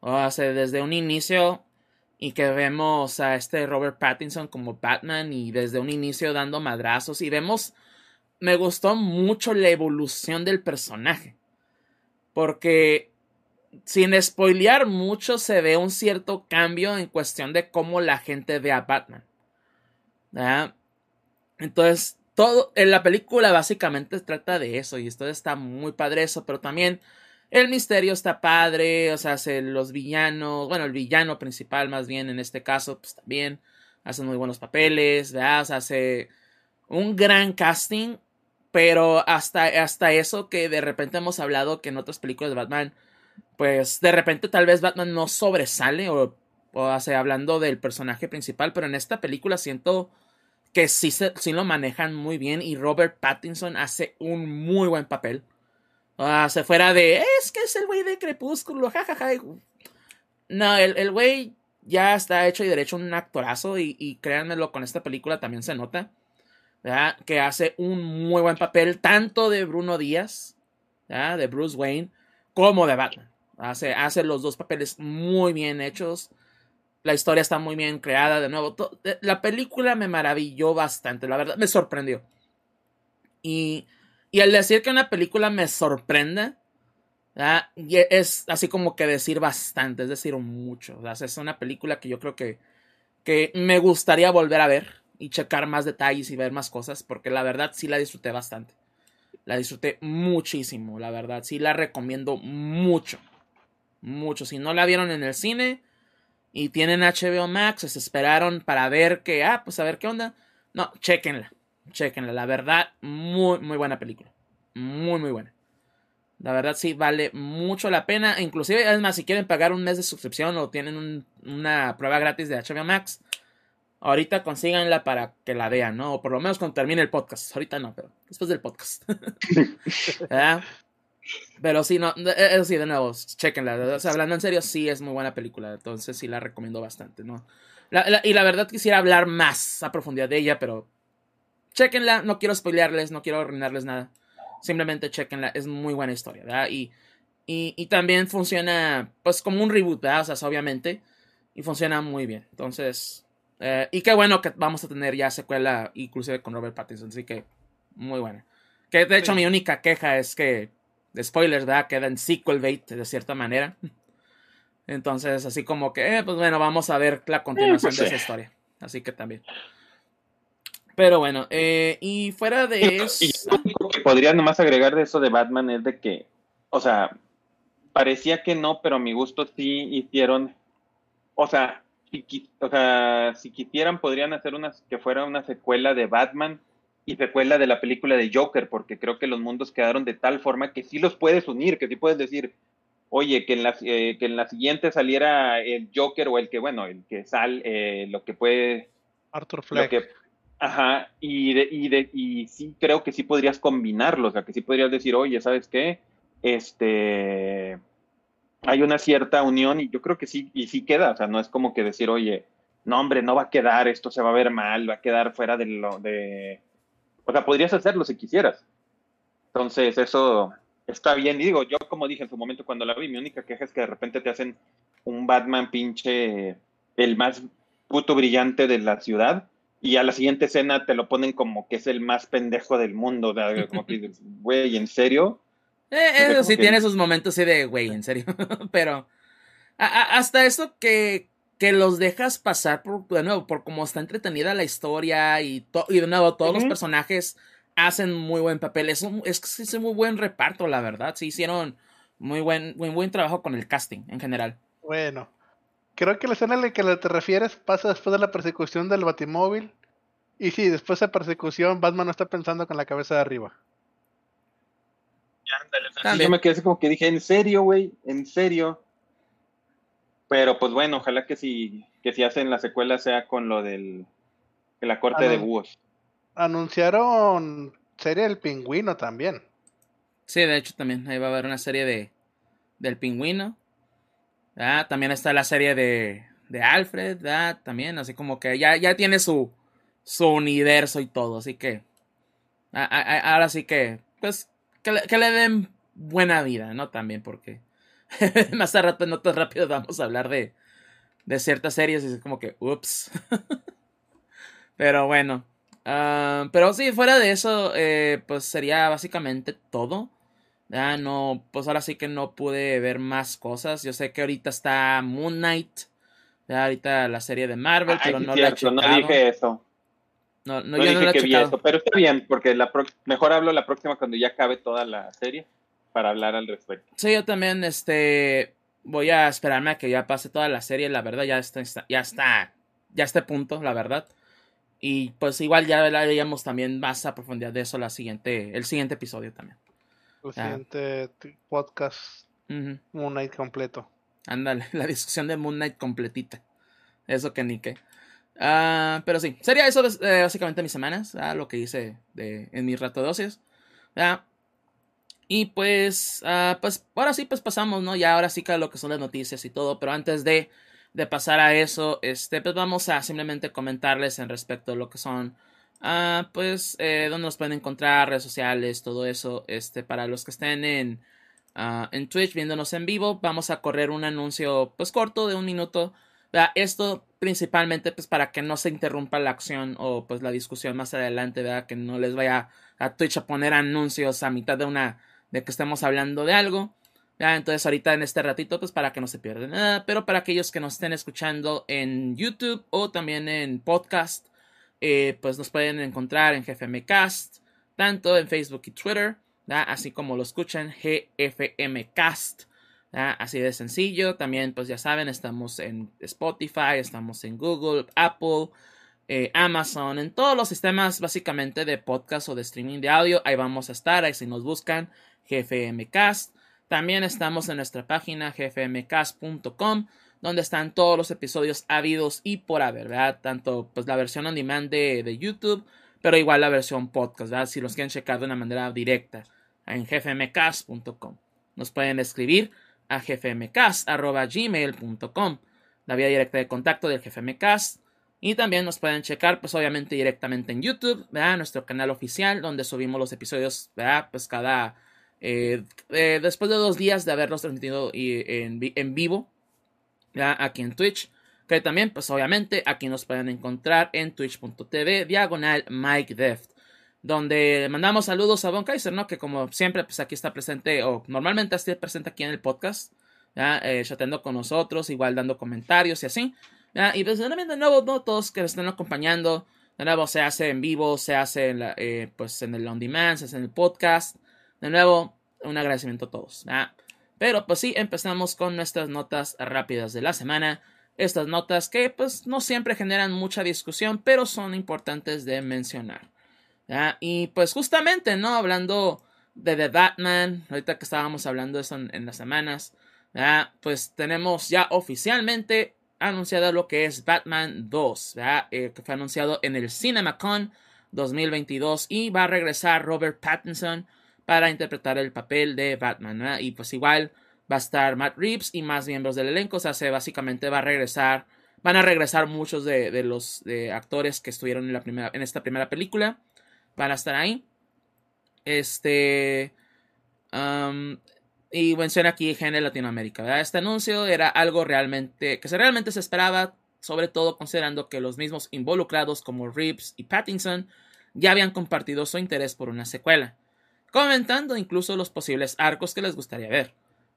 A: O sea, desde un inicio y que vemos a este Robert Pattinson como Batman y desde un inicio dando madrazos y vemos me gustó mucho la evolución del personaje porque sin spoilear mucho se ve un cierto cambio en cuestión de cómo la gente ve a Batman entonces todo en la película básicamente trata de eso y esto está muy padre eso pero también el misterio está padre, o sea, hace los villanos, bueno, el villano principal más bien en este caso, pues también hace muy buenos papeles. O sea, hace un gran casting, pero hasta, hasta eso que de repente hemos hablado que en otras películas de Batman pues de repente tal vez Batman no sobresale o, o hace, hablando del personaje principal, pero en esta película siento que sí, se, sí lo manejan muy bien y Robert Pattinson hace un muy buen papel. Uh, se fuera de, es que es el güey de Crepúsculo, jajaja. No, el güey ya está hecho y derecho un actorazo y, créanmelo, con esta película también se nota. Que hace un muy buen papel tanto de Bruno Díaz, de Bruce Wayne, como de Batman. Hace, hace los dos papeles muy bien hechos. La historia está muy bien creada de nuevo. Eh, la película me maravilló bastante, la verdad, me sorprendió. Y, y al decir que una película me sorprende, y es así como que decir bastante, es decir, mucho. Es una película que yo creo que, que me gustaría volver a ver y checar más detalles y ver más cosas, porque la verdad sí la disfruté bastante. La disfruté muchísimo, la verdad. Sí la recomiendo mucho. Mucho. Si no la vieron en el cine, y tienen HBO Max, se esperaron para ver que, ah, pues a ver qué onda. No, chequenla, chequenla, la verdad, muy, muy buena película. Muy, muy buena. La verdad sí vale mucho la pena. Inclusive, además, si quieren pagar un mes de suscripción o tienen una prueba gratis de HBO Max, ahorita consíganla para que la vean, ¿no? O por lo menos cuando termine el podcast. Ahorita no, pero después del podcast. Pero sí, no, eh, eso sí, de nuevo, chequenla. hablando en serio, sí es muy buena película. Entonces sí la recomiendo bastante, ¿no? y la verdad quisiera hablar más a profundidad de ella, pero chequenla. No quiero spoilearles, no quiero arruinarles nada. Simplemente chequenla. Es muy buena historia, ¿verdad? Y, y, también funciona, pues, como un reboot, ¿verdad? O sea, obviamente. Y funciona muy bien. Entonces, eh, y qué bueno que vamos a tener ya secuela, inclusive con Robert Pattinson. Así que, muy buena. Que de hecho, mi única queja es que de spoilers, ¿verdad? Queda en sequel bait de cierta manera. Entonces, así como que, eh, pues bueno, vamos a ver la continuación de esa historia. Así que también. Pero bueno, eh, y fuera de eso. Y
C: lo único que podría nomás agregar de eso de Batman es de que, o sea, parecía que no, pero a mi gusto sí hicieron. O sea, si, o sea, si quisieran, podrían hacer una, que fuera una secuela de Batman y secuela de la película de Joker, porque creo que los mundos quedaron de tal forma que sí los puedes unir, que sí puedes decir, oye, que en la, eh, que en la siguiente saliera el Joker o el que, bueno, el que sale, eh, lo que puede...
B: Arthur Fleck.
C: Ajá, y, de, y, de, y sí creo que sí podrías combinarlos, o sea, que sí podrías decir, oye, ¿sabes qué? Este... Hay una cierta unión y yo creo que sí, y sí queda, o sea, no es como que decir, oye, no, hombre, no va a quedar, esto se va a ver mal, va a quedar fuera de lo, de, o sea, podrías hacerlo si quisieras. Entonces, eso está bien. Y digo, yo como dije en su momento cuando la vi, mi única queja es que de repente te hacen un Batman pinche, el más puto brillante de la ciudad, y a la siguiente escena te lo ponen como que es el más pendejo del mundo. Como que güey, ¿en serio?
A: Eh, eso sí tiene sus momentos sí de, güey, en serio. Pero hasta eso que, que los dejas pasar por, de nuevo, por cómo está entretenida la historia y, y de nuevo, todos los personajes hacen muy buen papel. Es un, es, es muy buen reparto, la verdad. Sí, hicieron muy buen, muy buen trabajo con el casting en general.
B: Bueno, creo que la escena en la que te refieres pasa después de la persecución del Batimóvil. Y sí, después de persecución, Batman no está pensando con la cabeza de arriba.
C: yo me quedé como que dije, ¿en serio, güey? ¿En serio? Pero pues bueno, ojalá que si, que si hacen la secuela sea con lo del de la corte de búhos.
B: Anunciaron serie del pingüino también.
A: Sí, de hecho también ahí va a haber una serie de del pingüino. También está la serie de, de Alfred, también, así como que ya, ya tiene su, su universo y todo, así que ahora sí que, pues, que le, den buena vida, ¿no? También porque más rato, no tan rápido, vamos a hablar de, de ciertas series y es como que, ups. pero bueno. Ah, pero sí, fuera de eso, eh, pues sería básicamente todo. Ya no, pues ahora sí que no pude ver más cosas. Yo sé que ahorita está Moon Knight. Ya ahorita la serie de Marvel, pero no la he
C: No dije eso.
A: No, no, dije
C: que vi eso, pero está bien, porque la mejor hablo la próxima cuando ya acabe toda la serie para hablar al respecto.
A: Sí, yo también, este, voy a esperarme a que ya pase toda la serie, la verdad ya está, ya está, ya este punto, la verdad. Y pues igual ya hablaríamos también más a profundidad de eso la siguiente, el siguiente episodio también.
B: El siguiente podcast.
A: Ujú.
B: Moon Knight completo.
A: Ándale, la discusión de Moon Knight completita. Eso que ni qué. Ah, pero sí, sería eso eh, básicamente mis semanas, ah, lo que hice de, en mi rato de ocios. Ah, y pues, ah, pues ahora sí, pues pasamos, ¿no? Ya ahora sí que lo que son las noticias y todo, pero antes de, de pasar a eso, este, pues vamos a simplemente comentarles en respecto a lo que son, ah, pues, eh, dónde nos pueden encontrar, redes sociales, todo eso, este, para los que estén en, ah, en Twitch viéndonos en vivo, vamos a correr un anuncio, pues, corto de un minuto. ¿verdad? Esto principalmente pues para que no se interrumpa la acción o pues la discusión más adelante, ¿verdad? Que no les vaya a Twitch a poner anuncios a mitad de una de que estemos hablando de algo. Entonces ahorita en este ratito pues para que no se pierda nada, pero para aquellos que nos estén escuchando en YouTube o también en podcast, eh, pues nos pueden encontrar en GFMcast, tanto en Facebook y Twitter, así como lo escuchan GFMcast. ¿verdad? Así de sencillo. También, pues ya saben, estamos en Spotify, estamos en Google, Apple, eh, Amazon, en todos los sistemas básicamente de podcast o de streaming de audio. Ahí vamos a estar, ahí si nos buscan, GFMcast. También estamos en nuestra página gfmcast.com, donde están todos los episodios habidos y por haber, ¿verdad? Tanto pues la versión on demand de, de YouTube, pero igual la versión podcast, ¿verdad? Si los quieren checar de una manera directa en gfmcast.com. Nos pueden escribir a gfmcast.gmail.com, la vía directa de contacto del gfmcast. Y también nos pueden checar, pues obviamente directamente en YouTube, ¿verdad? Nuestro canal oficial, donde subimos los episodios, ¿verdad? Pues cada... Eh, eh, después de dos días de haberlos transmitido en, en vivo, Aquí en Twitch. Que también, pues obviamente, aquí nos pueden encontrar en twitch.tv, diagonal Mike Deft donde mandamos saludos a Von Kaiser, ¿no? Que como siempre, pues aquí está presente, o normalmente está presente aquí en el podcast, ¿ya? Eh, chateando con nosotros, igual dando comentarios y así. Y pues también de nuevo, ¿no? Todos que nos estén acompañando, de nuevo se hace en vivo, se hace en la, eh, pues en el on demand, se hace en el podcast. De nuevo, un agradecimiento a todos. Pero pues sí, empezamos con nuestras notas rápidas de la semana. Estas notas que pues no siempre generan mucha discusión, pero son importantes de mencionar. ¿ya? Y pues justamente, ¿no? Hablando de The Batman, ahorita que estábamos hablando de eso en, las semanas, ¿ya? pues tenemos ya oficialmente anunciado lo que es Batman 2, ¿ya? Eh, que fue anunciado en el CinemaCon 2022 y va a regresar Robert Pattinson para interpretar el papel de Batman. Y pues igual va a estar Matt Reeves y más miembros del elenco, o sea, se básicamente va a regresar, van a regresar muchos de, los actores que estuvieron en, la primera, en esta primera película van a estar ahí. Este. um, y menciona aquí GN Latinoamérica. Este anuncio era algo realmente. que se realmente se esperaba. Sobre todo considerando que los mismos involucrados como Reeves y Pattinson ya habían compartido su interés por una secuela. Comentando incluso los posibles arcos que les gustaría ver.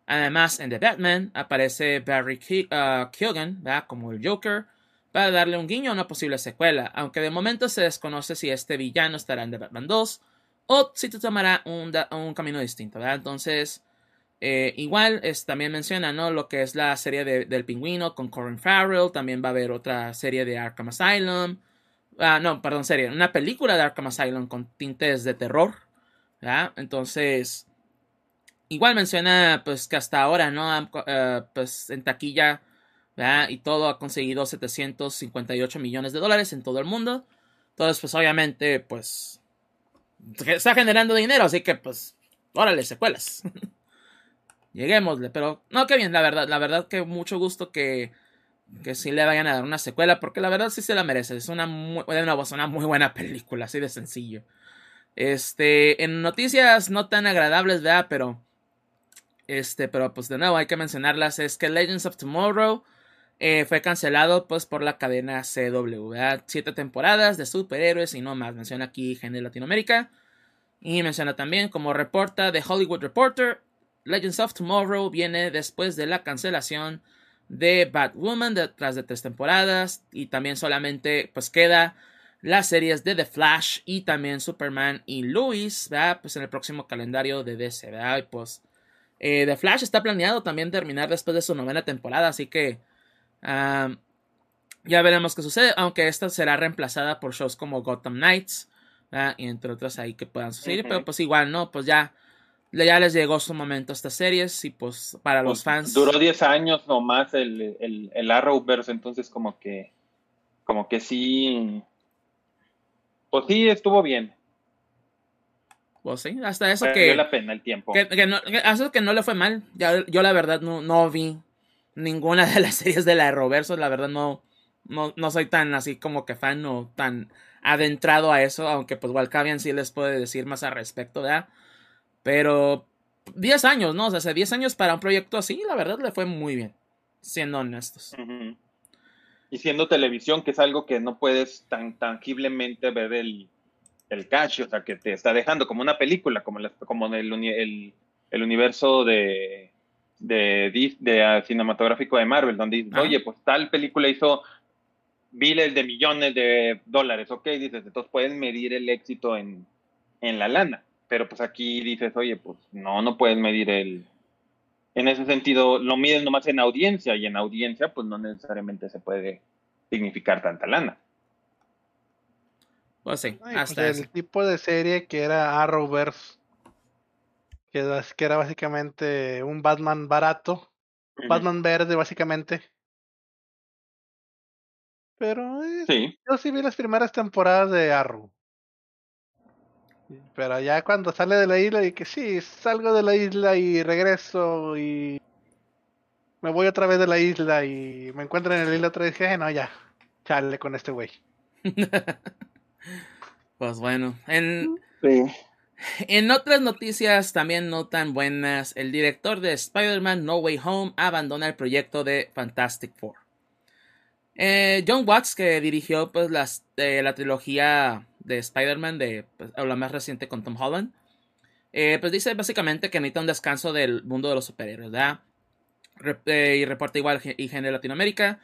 A: Además, en The Batman aparece Barry Ke- uh, Keoghan ¿verdad? como el Joker para darle un guiño a una posible secuela, aunque de momento se desconoce si este villano estará en The Batman 2 o si te tomará un, camino distinto, ¿verdad? Entonces, eh, igual es, también menciona, ¿no? Lo que es la serie de- del pingüino con Corin Farrell, también va a haber otra serie de Arkham Asylum, ah, no, perdón, serie, una película de Arkham Asylum con tintes de terror, Entonces, igual menciona, pues, que hasta ahora, ¿no? Eh, pues, en taquilla. Y todo ha conseguido 758 millones de dólares en todo el mundo. Entonces, pues obviamente, pues está generando dinero, así que pues, órale, secuelas. Lleguémosle, pero no, qué bien, la verdad, la verdad que mucho gusto que, que sí le vayan a dar una secuela, porque la verdad sí se la merece. Es una muy, una muy buena película, así de sencillo. Este, en noticias no tan agradables, ¿verdad? Pero, este, pero pues de nuevo hay que mencionarlas, es que Legends of Tomorrow eh, fue cancelado pues por la cadena CW, ¿verdad? Siete temporadas de superhéroes y no más. Menciona aquí GN Latinoamérica. Y menciona también, como reporta The Hollywood Reporter, Legends of Tomorrow viene después de la cancelación de Batwoman detrás de tres temporadas. Y también solamente pues queda las series de The Flash y también Superman y Lois, ¿verdad? Pues en el próximo calendario de DC, ¿verdad? Y pues eh, The Flash está planeado también terminar después de su novena temporada, así que Um, ya veremos qué sucede, aunque esta será reemplazada por shows como Gotham Knights, ¿verdad? y entre otras ahí que puedan suceder, pero pues igual, ¿no? Pues ya, ya les llegó su momento a estas series y pues para los
C: Pues,
A: fans.
C: Duró 10 años nomás el, el, el Arrowverse, entonces como que, como que sí, pues sí estuvo bien.
A: Pues sí, hasta eso
C: Valió
A: que,
C: la pena el tiempo.
A: que, que no, que- hasta eso que no le fue mal. Ya, yo la verdad no, no vi ninguna de las series de la. La verdad no, no, no soy tan así como que fan o tan adentrado a eso. Aunque pues Walcavian sí les puede decir más al respecto, ¿verdad? Pero 10 años, ¿no? O sea, hace 10 años para un proyecto así, la verdad le fue muy bien. Siendo honestos.
C: Ujú. Y siendo televisión, que es algo que no puedes tan tangiblemente ver el, el cash, o sea, que te está dejando como una película, como, la- como el, el, el universo de, de, ah, cinematográfico de Marvel, donde dices,
A: Ajá.
C: oye, pues tal película hizo miles de millones de dólares, ok, dices, entonces puedes medir el éxito en, en la lana, pero pues aquí dices, oye, pues no, no puedes medir el, en ese sentido, lo miden nomás en audiencia y en audiencia, pues no necesariamente se puede significar tanta lana.
A: Pues sí,
B: Ay, pues,
A: hasta
B: el tipo de serie que era Arrowverse, que, era- que era básicamente un Batman barato, Batman verde básicamente. Pero eh,
C: Sí,
B: yo sí vi las primeras temporadas de Arrow. Pero ya cuando sale de la isla y que sí, salgo de la isla y regreso y me voy otra vez de la isla y me encuentro en la isla otra vez, dije, "Eh, no, ya, chale con este güey.
A: Pues bueno, en,
C: sí.
A: En otras noticias también no tan buenas, el director de Spider-Man No Way Home abandona el proyecto de Fantastic Four. Eh, John Watts, que dirigió pues las, eh, la trilogía de Spider-Man, de pues, la más reciente con Tom Holland, eh, pues dice básicamente que necesita un descanso del mundo de los superhéroes, ¿verdad? Eh, y reporta igual IGN Latinoamérica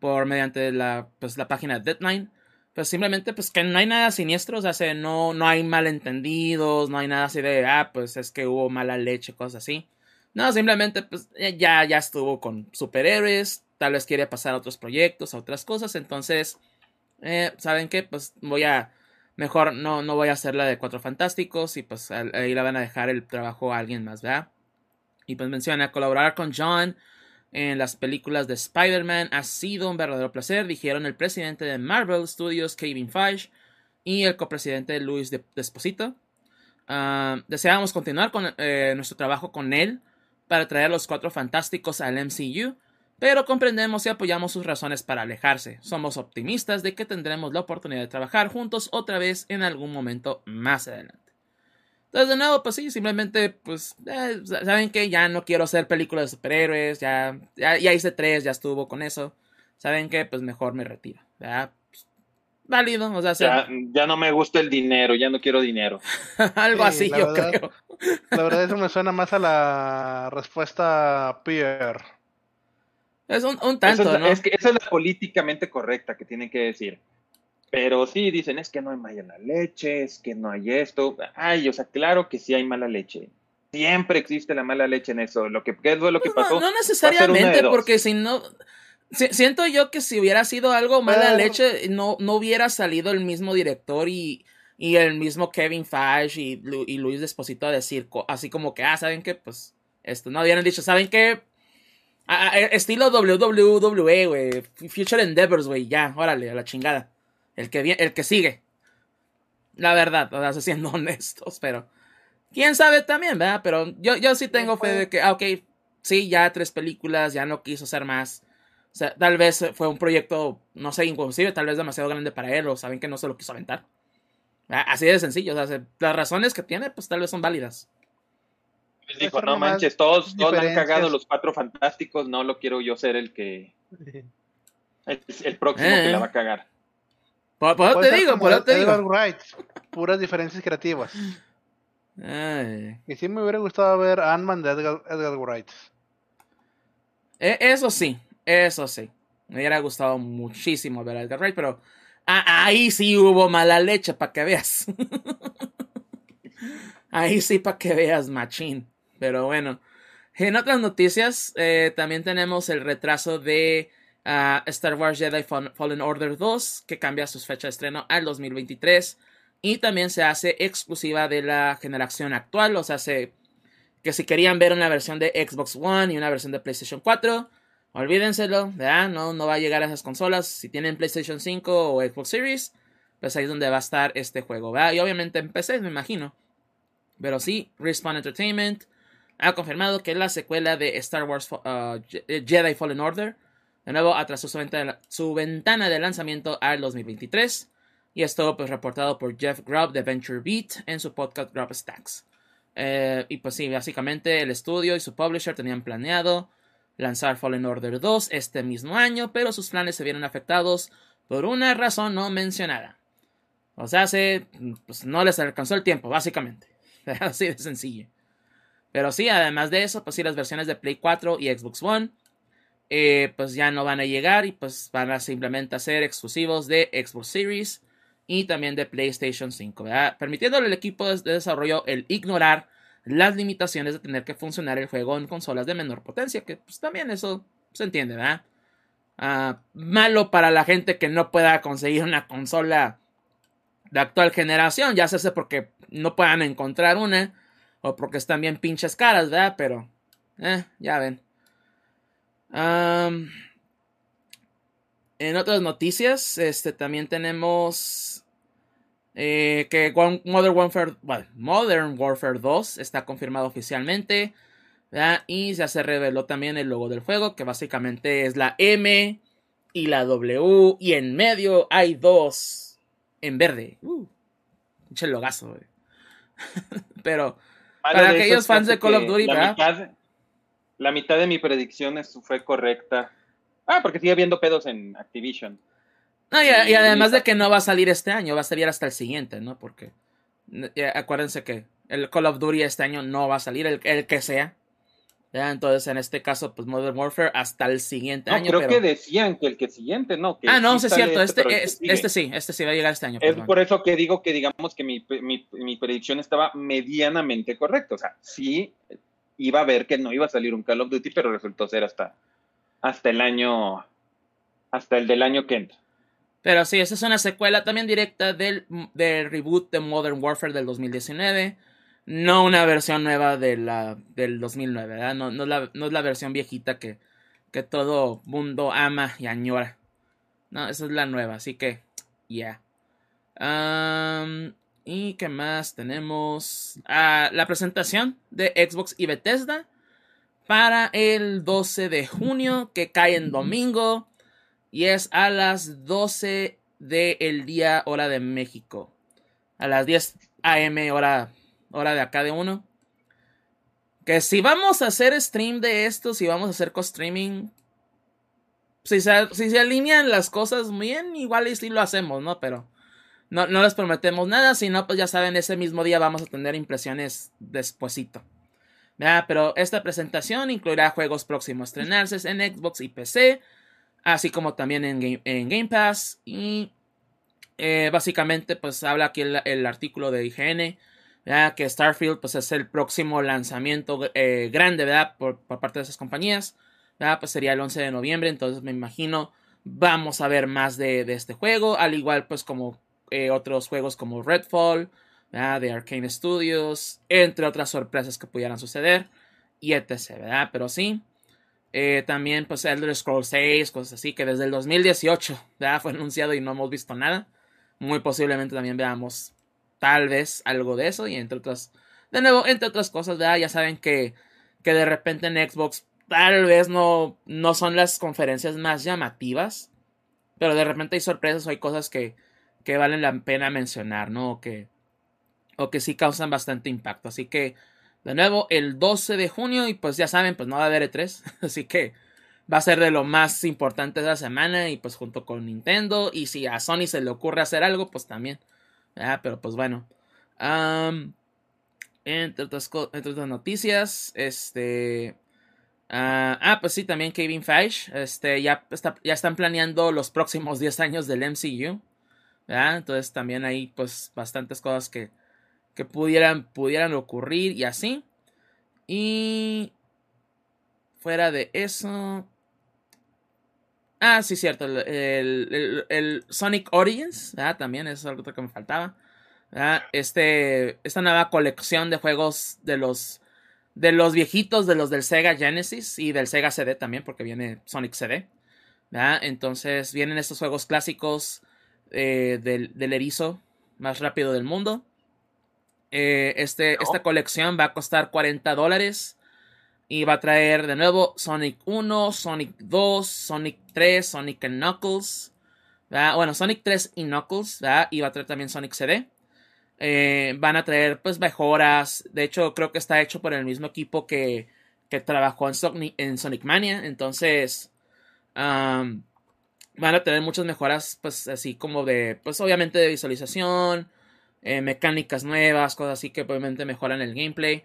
A: por mediante la, pues, la página Deadline pues simplemente pues que no hay nada siniestro, o sea, se- no, no hay malentendidos, no hay nada así de, ah, pues es que hubo mala leche, cosas así. No, simplemente pues ya, ya estuvo con superhéroes, tal vez quiere pasar a otros proyectos, a otras cosas, entonces, eh, ¿saben qué? Pues voy a, mejor no, no voy a hacer la de Cuatro Fantásticos y pues ahí la van a dejar el trabajo a alguien más, ¿verdad? Y pues menciona colaborar con John en las películas de Spider-Man ha sido un verdadero placer, dijeron el presidente de Marvel Studios, Kevin Feige, y el copresidente Luis De- Desposito. Ah, deseábamos continuar con eh, nuestro trabajo con él para traer los cuatro fantásticos al MCU, pero comprendemos y apoyamos sus razones para alejarse. Somos optimistas de que tendremos la oportunidad de trabajar juntos otra vez en algún momento más adelante. Entonces, de nuevo, pues sí, simplemente, pues, eh, saben que ya no quiero hacer películas de superhéroes, ya, ya, ya hice tres, ya estuvo con eso. Saben que, pues mejor me retiro. ¿verdad? Pues, válido, o sea,
C: Ya, ya no me gusta el dinero, ya no quiero dinero.
A: algo
B: Sí,
A: así, yo
B: verdad.
A: creo.
B: La verdad eso me suena más a la respuesta Pierre.
A: Es un, un
C: Eso
A: tanto,
C: es,
A: ¿no?
C: es que esa es la políticamente correcta que tienen que decir. Pero sí, dicen, es que no hay mala leche, es que no hay esto. Ay, o sea, claro que sí hay mala leche. Siempre existe la mala leche en eso. Lo que, ¿Qué es lo que
A: Pues
C: pasó?
A: no, no necesariamente, porque si no. si- siento yo que si hubiera sido algo mala
B: Pero-
A: leche, no, no hubiera salido el mismo director y, y el mismo Kevin Feige y, Lu- y Luis Desposito a decir así como que, ah, ¿saben qué? Pues esto, no hubieran dicho, ¿saben qué? Estilo WWE, güey. Future Endeavors, güey. Ya, órale, a la chingada. El que, el que sigue. La verdad, o sea, siendo honestos, pero. Quién sabe también, ¿verdad? Pero yo, yo sí tengo fe de que, ah, ok, sí, ya tres películas, ya no quiso hacer más. O sea, tal vez fue un proyecto, no sé, inclusive, tal vez demasiado grande para él, o saben que no se lo quiso aventar. Ah, Así de sencillo, o sea, se- las razones que tiene, pues tal vez son válidas.
C: Les
B: Puede
C: dijo,
B: ser
C: no manches, todos, todos han cagado los cuatro fantásticos, no lo quiero yo ser el que es el próximo
A: Eh.
C: que la va a cagar.
A: Por, por eso te digo, por eso te
B: Edgar
A: digo.
B: Wright, puras diferencias creativas.
A: Ay.
B: Y sí me hubiera gustado ver Ant-Man de Edgar, Edgar Wright.
A: E- Eso sí, eso sí. Me hubiera gustado muchísimo ver a Edgar Wright, pero a- ahí sí hubo mala leche, para que veas. ahí sí, para que veas, machín. Pero bueno, en otras noticias, eh, también tenemos el retraso de ah, Star Wars Jedi Fall- Fallen Order 2, que cambia su fecha de estreno al 2023. Y también se hace exclusiva de la generación actual, o sea, se que si querían ver una versión de Xbox One y una versión de PlayStation 4, olvídenselo, ¿verdad? No, no va a llegar a esas consolas. Si tienen PlayStation 5 o Xbox Series, pues ahí es donde va a estar este juego, ¿verdad? Y obviamente en PC, me imagino. Pero sí, Respawn Entertainment ha confirmado que la secuela de Star Wars uh, Jedi Fallen Order, de nuevo atrasó su ventana, su ventana de lanzamiento al 2023. Y esto pues reportado por Jeff Grubb de Venture Beat en su podcast Grubb Stacks. Eh, y pues sí, básicamente el estudio y su publisher tenían planeado lanzar Fallen Order 2 este mismo año, pero sus planes se vieron afectados por una razón no mencionada. O sea, se, pues no les alcanzó el tiempo, básicamente. Así de sencillo. Pero sí, además de eso, pues sí, las versiones de Play 4 y Xbox One, eh, pues ya no van a llegar y pues van a simplemente ser exclusivos de Xbox Series y también de PlayStation 5, permitiéndole al equipo de desarrollo el ignorar las limitaciones de tener que funcionar el juego en consolas de menor potencia, que pues también eso se entiende, ¿verdad? Ah, malo para la gente que no pueda conseguir una consola de actual generación, ya sea porque no puedan encontrar una o porque están bien pinches caras, ¿verdad? Pero, eh, ya ven. en otras noticias, este, también tenemos eh, que Modern Warfare, Modern Warfare 2 está confirmado oficialmente. Y ya se reveló también el logo del juego, que básicamente es la M y la W. Y en medio hay dos en verde. Uh, logazo, Pero para aquellos fans de Call of Duty,
C: la mitad, la mitad de mi predicción fue correcta. Ah, porque sigue habiendo pedos en Activision
A: y, además de que no va a salir este año, va a salir hasta el siguiente, ¿no? Porque acuérdense que el Call of Duty este año no va a salir, el, que sea. Entonces, en este caso, pues Modern Warfare hasta el siguiente año.
C: Creo que decían que el que siguiente, ¿no?
A: ah, no, es cierto. Este, este, este, sí, este sí va a llegar este año.
C: Es por eso que digo que digamos que mi, mi, mi predicción estaba medianamente correcta. O sea, sí iba a ver que no iba a salir un Call of Duty, pero resultó ser hasta, hasta el año, hasta el del año que entra.
A: Pero sí, esa es una secuela también directa del, reboot de Modern Warfare del 2019. No una versión nueva de la, del 2009, ¿verdad? No, no, es la versión viejita que, que todo mundo ama y añora. No, esa es la nueva, así que, ya. ¿Y qué más tenemos? Ah, la presentación de Xbox y Bethesda para el 12 de junio, que cae en domingo y es a las 12 del día hora de México. A las 10 am hora, hora de acá de uno. Que si vamos a hacer stream de esto, si vamos a hacer co-streaming, si se, si se alinean las cosas bien, igual y si lo hacemos, ¿no? Pero no, no les prometemos nada, si no, pues ya saben, ese mismo día vamos a tener impresiones despuesito. Pero esta presentación incluirá juegos próximos a estrenarse en Xbox y PC, así como también en Game, en Game Pass. Y eh, básicamente, pues habla aquí el, artículo de IGN, que Starfield pues, es el próximo lanzamiento eh, grande, ¿verdad? Por, parte de esas compañías. Pues sería el 11 de noviembre, entonces me imagino vamos a ver más de, este juego, al igual pues como eh, otros juegos como Redfall, de Arcane Studios, entre otras sorpresas que pudieran suceder, y etc, ¿verdad? Pero sí, eh, también, pues, Elder Scrolls 6, cosas así, que desde el 2018 ya fue anunciado y no hemos visto nada. Muy posiblemente también veamos tal vez algo de eso y entre otras, de nuevo, entre otras cosas, ya saben que, que de repente en Xbox tal vez no, no son las conferencias más llamativas, pero de repente hay sorpresas o hay cosas que, que valen la pena mencionar, ¿no? O que, o que sí causan bastante impacto. Así que de nuevo el 12 de junio y pues ya saben, pues no va a haber E3, así que va a ser de lo más importante de la semana y pues junto con Nintendo y si a Sony se le ocurre hacer algo, pues también. Ah, pero pues bueno. entre, otras, noticias, este... ah, ah pues sí, también Kevin Feige, este, ya, está, ya están planeando los próximos 10 años del MCU. Entonces también hay pues bastantes cosas que, que pudieran, pudieran ocurrir y así. Y fuera de eso... Ah, sí, cierto. El, Sonic Origins, también es algo que me faltaba. Este, esta nueva colección de juegos de los de los viejitos, de los del Sega Genesis y del Sega CD también, porque viene Sonic CD. Entonces vienen estos juegos clásicos eh, del, del, erizo más rápido del mundo. Eh, este, Esta colección va a costar 40 dólares. Y va a traer de nuevo Sonic 1, Sonic 2, Sonic 3, Sonic Knuckles. Bueno, Sonic 3 y Knuckles. Y va a traer también Sonic CD. Eh, van a traer pues mejoras. De hecho, creo que está hecho por el mismo equipo que, que trabajó en Sonic, en Sonic Mania. Entonces, van a tener muchas mejoras, pues así como de, pues obviamente de visualización, eh, mecánicas nuevas, cosas así que obviamente mejoran el gameplay.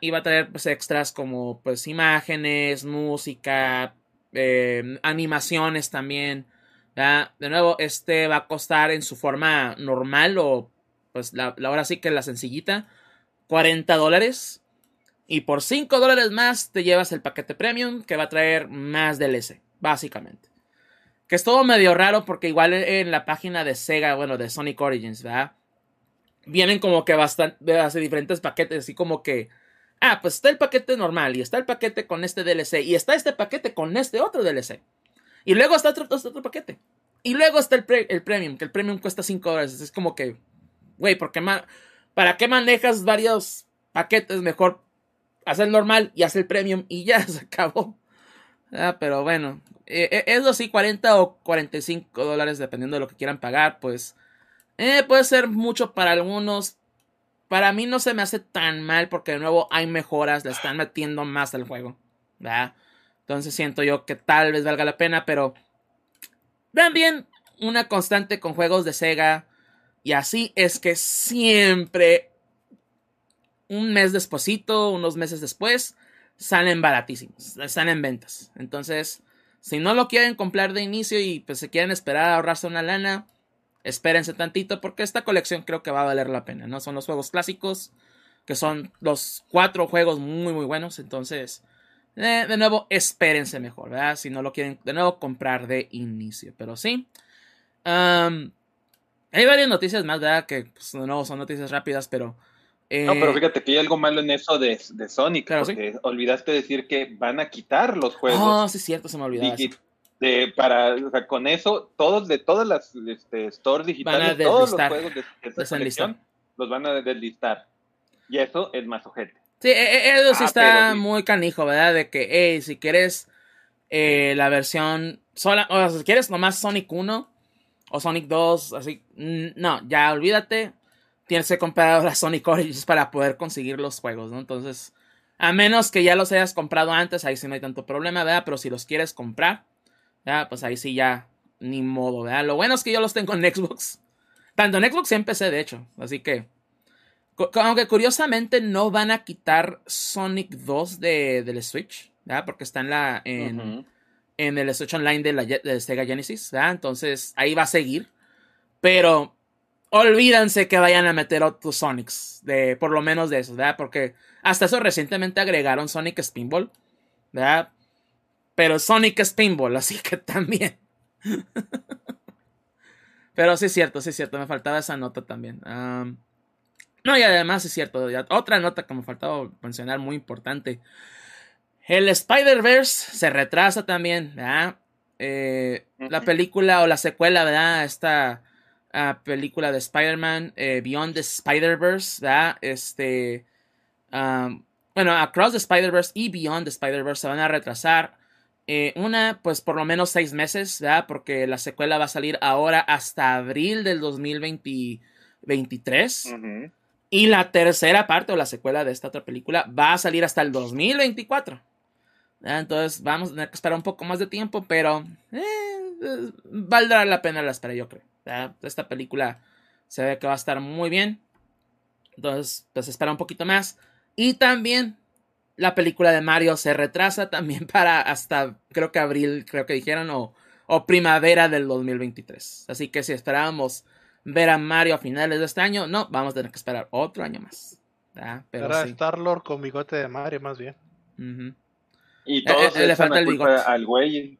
A: Y va a traer pues extras como pues imágenes, música, eh, animaciones también. De nuevo, este va a costar en su forma normal o pues la, la hora sí que la sencillita, 40 dólares. Y por 5 dólares más te llevas el paquete premium que va a traer más DLC, básicamente. Que es todo medio raro porque igual en la página de Sega, bueno, de Sonic Origins, ¿verdad? Vienen como que bastante, hace diferentes paquetes, así como que, ah, pues está el paquete normal y está el paquete con este DLC y está este paquete con este otro DLC. Y luego está otro, otro paquete. Y luego está el, el premium, que el premium cuesta 5 dólares. Es como que, güey, ¿por qué ¿para qué manejas varios paquetes? Mejor hacer el normal y hacer el premium y ya se acabó. Ah, pero bueno, eh, eso sí, 40 o 45 dólares dependiendo de lo que quieran pagar, pues eh, puede ser mucho para algunos. Para mí no se me hace tan mal porque de nuevo hay mejoras, le están metiendo más al juego. ¿verdad? Entonces siento yo que tal vez valga la pena, pero también una constante con juegos de Sega y así es que siempre, un mes despuesito, unos meses después, salen baratísimos, están en ventas. Entonces, si no lo quieren comprar de inicio y pues se quieren esperar a ahorrarse una lana, espérense tantito porque esta colección creo que va a valer la pena, ¿no? Son los juegos clásicos, que son los cuatro juegos muy muy buenos, entonces, eh, de nuevo, espérense mejor, ¿verdad? Si no lo quieren de nuevo comprar de inicio, pero sí. Hay varias noticias más, ¿verdad? Que pues, no son noticias rápidas, pero.
C: no, pero eh, fíjate que hay algo malo en eso de, de Sonic. Claro, porque olvidaste decir que van a quitar los juegos.
A: Oh, sí, es cierto, se me olvidaba.
C: De, para, o sea, con eso, todos de todas las este, stores digitales, todos los juegos de, esta los van a deslistar. Y eso es más ojete.
A: Sí, e, e, eso sí ah, está muy canijo, ¿verdad? De que, hey, si quieres eh, la versión sola, o sea, si quieres nomás Sonic 1 o Sonic 2, así. No, ya olvídate. Tienes que comprar la Sonic Origins para poder conseguir los juegos, ¿no? Entonces, a menos que ya los hayas comprado antes, ahí sí no hay tanto problema, ¿verdad? Pero si los quieres comprar, ¿verdad? Pues ahí sí ya, ni modo, ¿verdad? Lo bueno es que yo los tengo en Xbox. Tanto en Xbox y en PC, de hecho. Así que. Aunque curiosamente no van a quitar Sonic 2 de, del Switch, ¿verdad? Porque está en la. En, en el Switch Online de, la, Sega Genesis, ¿verdad? Entonces ahí va a seguir. Pero olvídense que vayan a meter otros Sonics, de, por lo menos de esos, ¿verdad? Porque hasta eso recientemente agregaron Sonic Spinball, ¿verdad? Pero Sonic Spinball, así que también. Pero sí es cierto, sí es cierto, me faltaba esa nota también. no, y además es cierto, otra nota que me faltaba mencionar muy importante. El Spider-Verse se retrasa también, ¿verdad? Eh, la película o la secuela, ¿verdad? Esta ah, película de Spider-Man, eh, Beyond the Spider-Verse, ¿verdad? Este. bueno, Across the Spider-Verse y Beyond the Spider-Verse se van a retrasar. Eh, una, pues por lo menos seis meses, ¿verdad? Porque la secuela va a salir ahora hasta abril del 2023. Y la tercera parte o la secuela de esta otra película va a salir hasta el 2024. Entonces vamos a tener que esperar un poco más de tiempo, pero eh, valdrá la pena la espera, yo creo. Esta película se ve que va a estar muy bien. Entonces, pues espera un poquito más. Y también la película de Mario se retrasa también para hasta, creo que abril, creo que dijeron, o, o primavera del 2023. Así que si esperábamos ver a Mario a finales de este año, no, vamos a tener que esperar otro año más.
B: Pero Star-Lord con bigote de Mario, más bien.
C: Y todos eh, eh, le falta el al güey,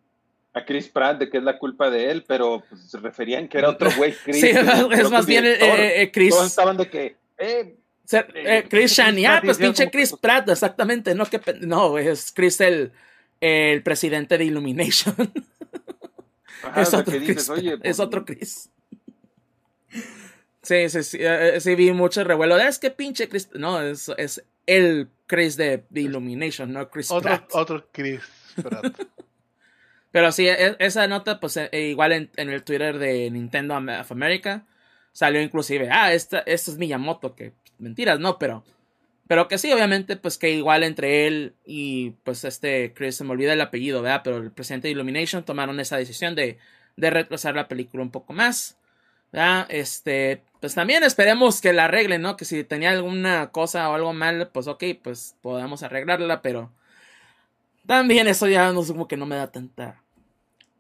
C: a Chris Pratt, de que es la culpa de él, pero pues, se referían que era otro güey, Chris.
A: sí, es más bien eh, Chris.
C: Todos estaban de que, eh,
A: Ser- eh, Chris Shani, ah, pues pinche Chris Pratt, exactamente, no, que, no, es Chris el, el presidente de Illumination.
C: Ajá,
A: es,
C: o sea,
A: otro
C: que dices,
A: Chris,
C: oye,
A: es
C: pues,
A: otro Chris. Sí, sí, sí, eh, sí vi mucho revuelo. Es que pinche Chris, no, es, es el Chris de, de Illumination, no Chris
B: Otro,
A: Pratt.
B: otro Chris Pratt.
A: Pero sí, e- esa nota, pues eh, igual en, en el Twitter de Nintendo of America salió inclusive, ah, esta, esto es Miyamoto, que mentiras, no, pero, pero que sí, obviamente, pues que igual entre él y pues este Chris, se me olvida el apellido, ¿verdad? Pero el presidente de Illumination tomaron esa decisión de, de retrasar la película un poco más, ¿verdad? Este, pues también esperemos que la arreglen, ¿no? Que si tenía alguna cosa o algo mal, pues ok, pues podamos arreglarla, pero también eso ya no sé, como que no me da tanta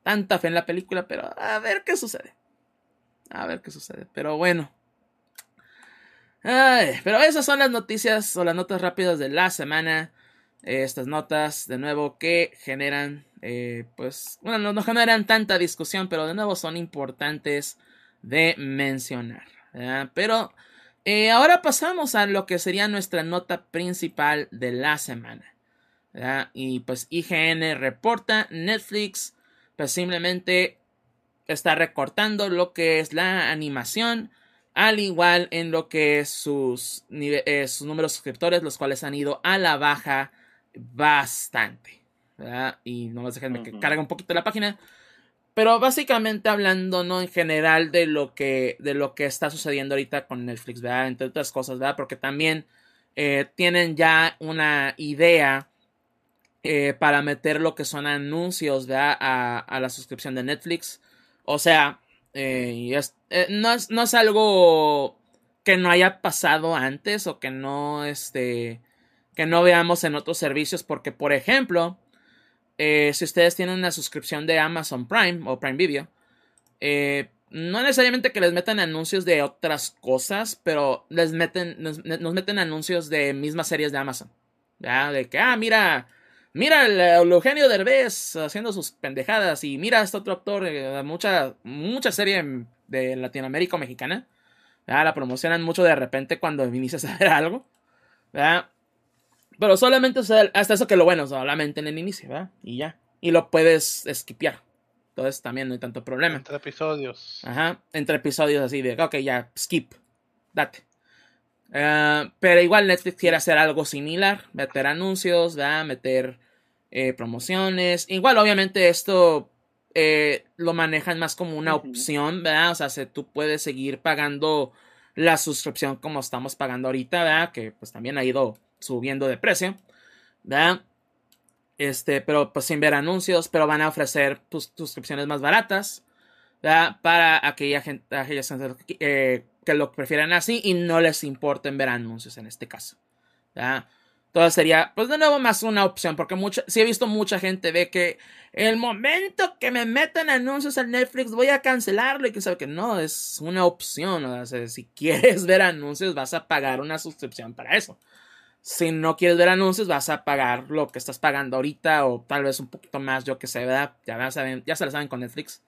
A: tanta fe en la película, pero a ver qué sucede. A ver qué sucede. Pero bueno. Pero esas son las noticias o las notas rápidas de la semana. Estas notas, de nuevo, que generan, eh, pues, bueno, no, generan tanta discusión, pero de nuevo son importantes de mencionar. Pero eh, ahora pasamos a lo que sería nuestra nota principal de la semana. Y pues IGN reporta Netflix pues simplemente está recortando lo que es la animación, al igual en lo que sus, eh, sus números de suscriptores, los cuales han ido a la baja bastante. ¿verdad? Y no déjenme que cargue un poquito la página. Pero básicamente hablando, ¿no? En general de lo que, de lo que está sucediendo ahorita con Netflix, ¿verdad? Entre otras cosas, ¿verdad? Porque también eh, tienen ya una idea eh, para meter lo que son anuncios ¿verdad? A, a la suscripción de Netflix. O sea, eh, y es- eh, no, es, no es algo que no haya pasado antes o que no, este, que no veamos en otros servicios. Porque, por ejemplo, eh, si ustedes tienen una suscripción de Amazon Prime o Prime Video, no necesariamente que les metan anuncios de otras cosas, pero les meten, nos, nos meten anuncios de mismas series de Amazon. ¿ya? De que, ah, mira, mira el, el Eugenio Derbez haciendo sus pendejadas y mira este otro actor, eh, mucha, mucha serie de Latinoamérica o mexicana. ¿ya? La promocionan mucho de repente cuando inicias a ver algo. ¿verdad? Pero solamente o sea, hasta eso que lo bueno, solamente en el inicio, ¿verdad? Y ya. Y lo puedes skipear. Entonces también no hay tanto problema.
B: Entre episodios.
A: Ajá, entre episodios así de, ok, ya, skip, date. Eh, pero igual Netflix quiere hacer algo similar, meter anuncios, ¿verdad? meter eh, promociones. Igual, obviamente, esto eh, lo manejan más como una opción, ¿verdad? O sea, se- tú puedes seguir pagando la suscripción como estamos pagando ahorita, ¿verdad? Que pues también ha ido subiendo de precio, ¿verdad? Este, pero pues sin ver anuncios, pero van a ofrecer pues, suscripciones más baratas, ¿verdad? Para aquella gente, aquellas eh, que lo prefieran así y no les importen ver anuncios en este caso, ¿verdad? Entonces sería, pues de nuevo, más una opción, porque mucha, sí he visto mucha gente ve que el momento que me metan anuncios en Netflix voy a cancelarlo y que sabe que no, es una opción, o sea, si quieres ver anuncios vas a pagar una suscripción para eso. Si no quieres ver anuncios, vas a pagar lo que estás pagando ahorita o tal vez un poquito más, yo que sé, ¿verdad? Ya, saben, ya se lo saben con Netflix.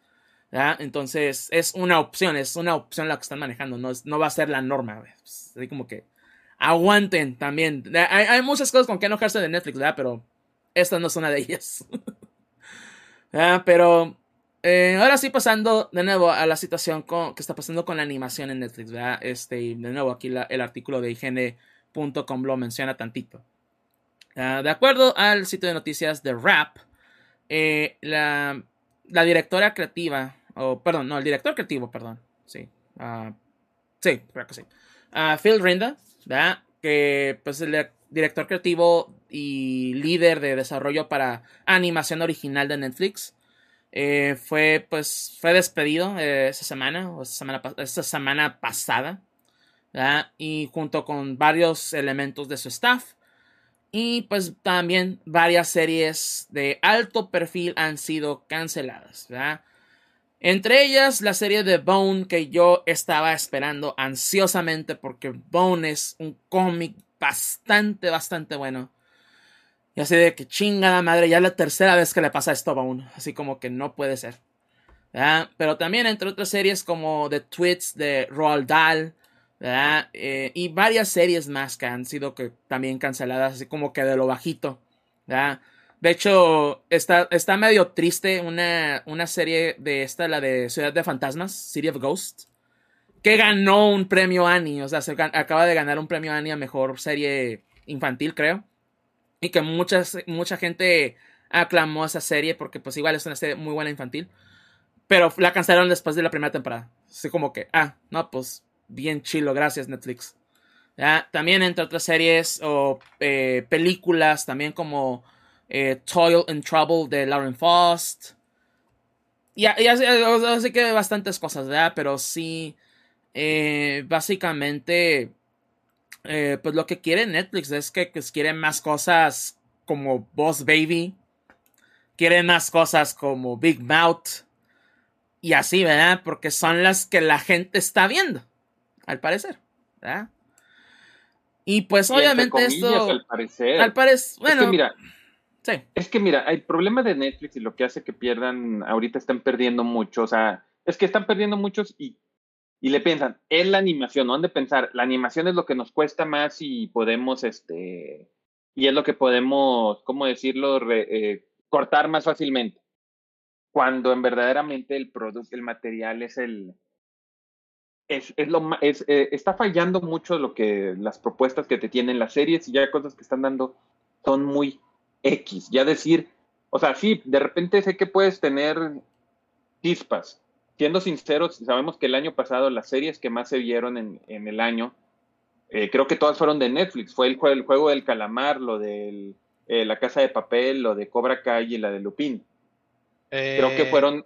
A: Entonces es una opción, es una opción la que están manejando, no, es- no va a ser la norma. Pues, así como que aguanten también. Hay, hay muchas cosas con que enojarse de Netflix, ¿verdad? Pero esta no es una de ellas. ¿verdad? Pero eh, ahora sí pasando de nuevo a la situación con- que está pasando con la animación en Netflix, ¿verdad? Este, y de nuevo aquí el artículo de higiene.com lo menciona tantito. Ah, de acuerdo al sitio de noticias de Rap, eh, la, la directora creativa, o perdón, no, el director creativo, perdón, sí, ah, sí, creo que sí, Ah, Phil Rinda, Que pues el director creativo y líder de desarrollo para animación original de Netflix, eh, fue pues fue despedido eh, esa semana, o esa semana, esa semana pasada. Y junto con varios elementos de su staff. Y pues también varias series de alto perfil han sido canceladas. Entre ellas la serie de Bone que yo estaba esperando ansiosamente porque Bone es un cómic bastante, bastante bueno. Y así de que chingada madre, ya es la tercera vez que le pasa esto a Bone. Así como que no puede ser. ¿verdad? Pero también entre otras series como The Tweets de Roald Dahl, ¿verdad? Eh, y varias series más que han sido que también canceladas, así como que de lo bajito, ¿verdad? De hecho, está, está medio triste una, una serie de esta, la de Ciudad de Fantasmas, City of Ghosts, que ganó un premio Annie, o sea, se acaba de ganar un premio Annie a mejor serie infantil, creo. Y que mucha gente aclamó esa serie porque pues igual es una serie muy buena infantil. Pero la cancelaron después de la primera temporada. Así como que, ah, no, pues bien chilo, gracias Netflix. ¿Ya? También entre otras series o eh, películas, también como eh, Toil and Trouble de Lauren Faust. Y, así, que bastantes cosas, ¿verdad? Pero sí, eh, básicamente, pues lo que quiere Netflix es que pues, quiere más cosas como Boss Baby, quiere más cosas como Big Mouth y así, ¿verdad? Porque son las que la gente está viendo al parecer. ¿verdad? Y pues obviamente esto...
C: Al parecer.
A: Al parecer, bueno...
C: Es que mira, es que mira, el problema de Netflix y lo que hace que pierdan, ahorita están perdiendo mucho, o sea, es que están perdiendo muchos y, y le piensan, es la animación, no han de pensar, la animación es lo que nos cuesta más y podemos, este, y es lo que podemos, ¿cómo decirlo?, eh, cortar más fácilmente. Cuando en verdaderamente el producto, el material es el, es, es lo es, eh, está fallando mucho lo que las propuestas que te tienen las series y ya cosas que están dando son muy X. Ya decir, o sea, sí, de repente sé que puedes tener chispas. Siendo sinceros, sabemos que el año pasado las series que más se vieron en, en el año, eh, creo que todas fueron de Netflix. Fue el, el juego del calamar, lo de eh, La Casa de Papel, lo de Cobra Kai y la de Lupin. Creo que fueron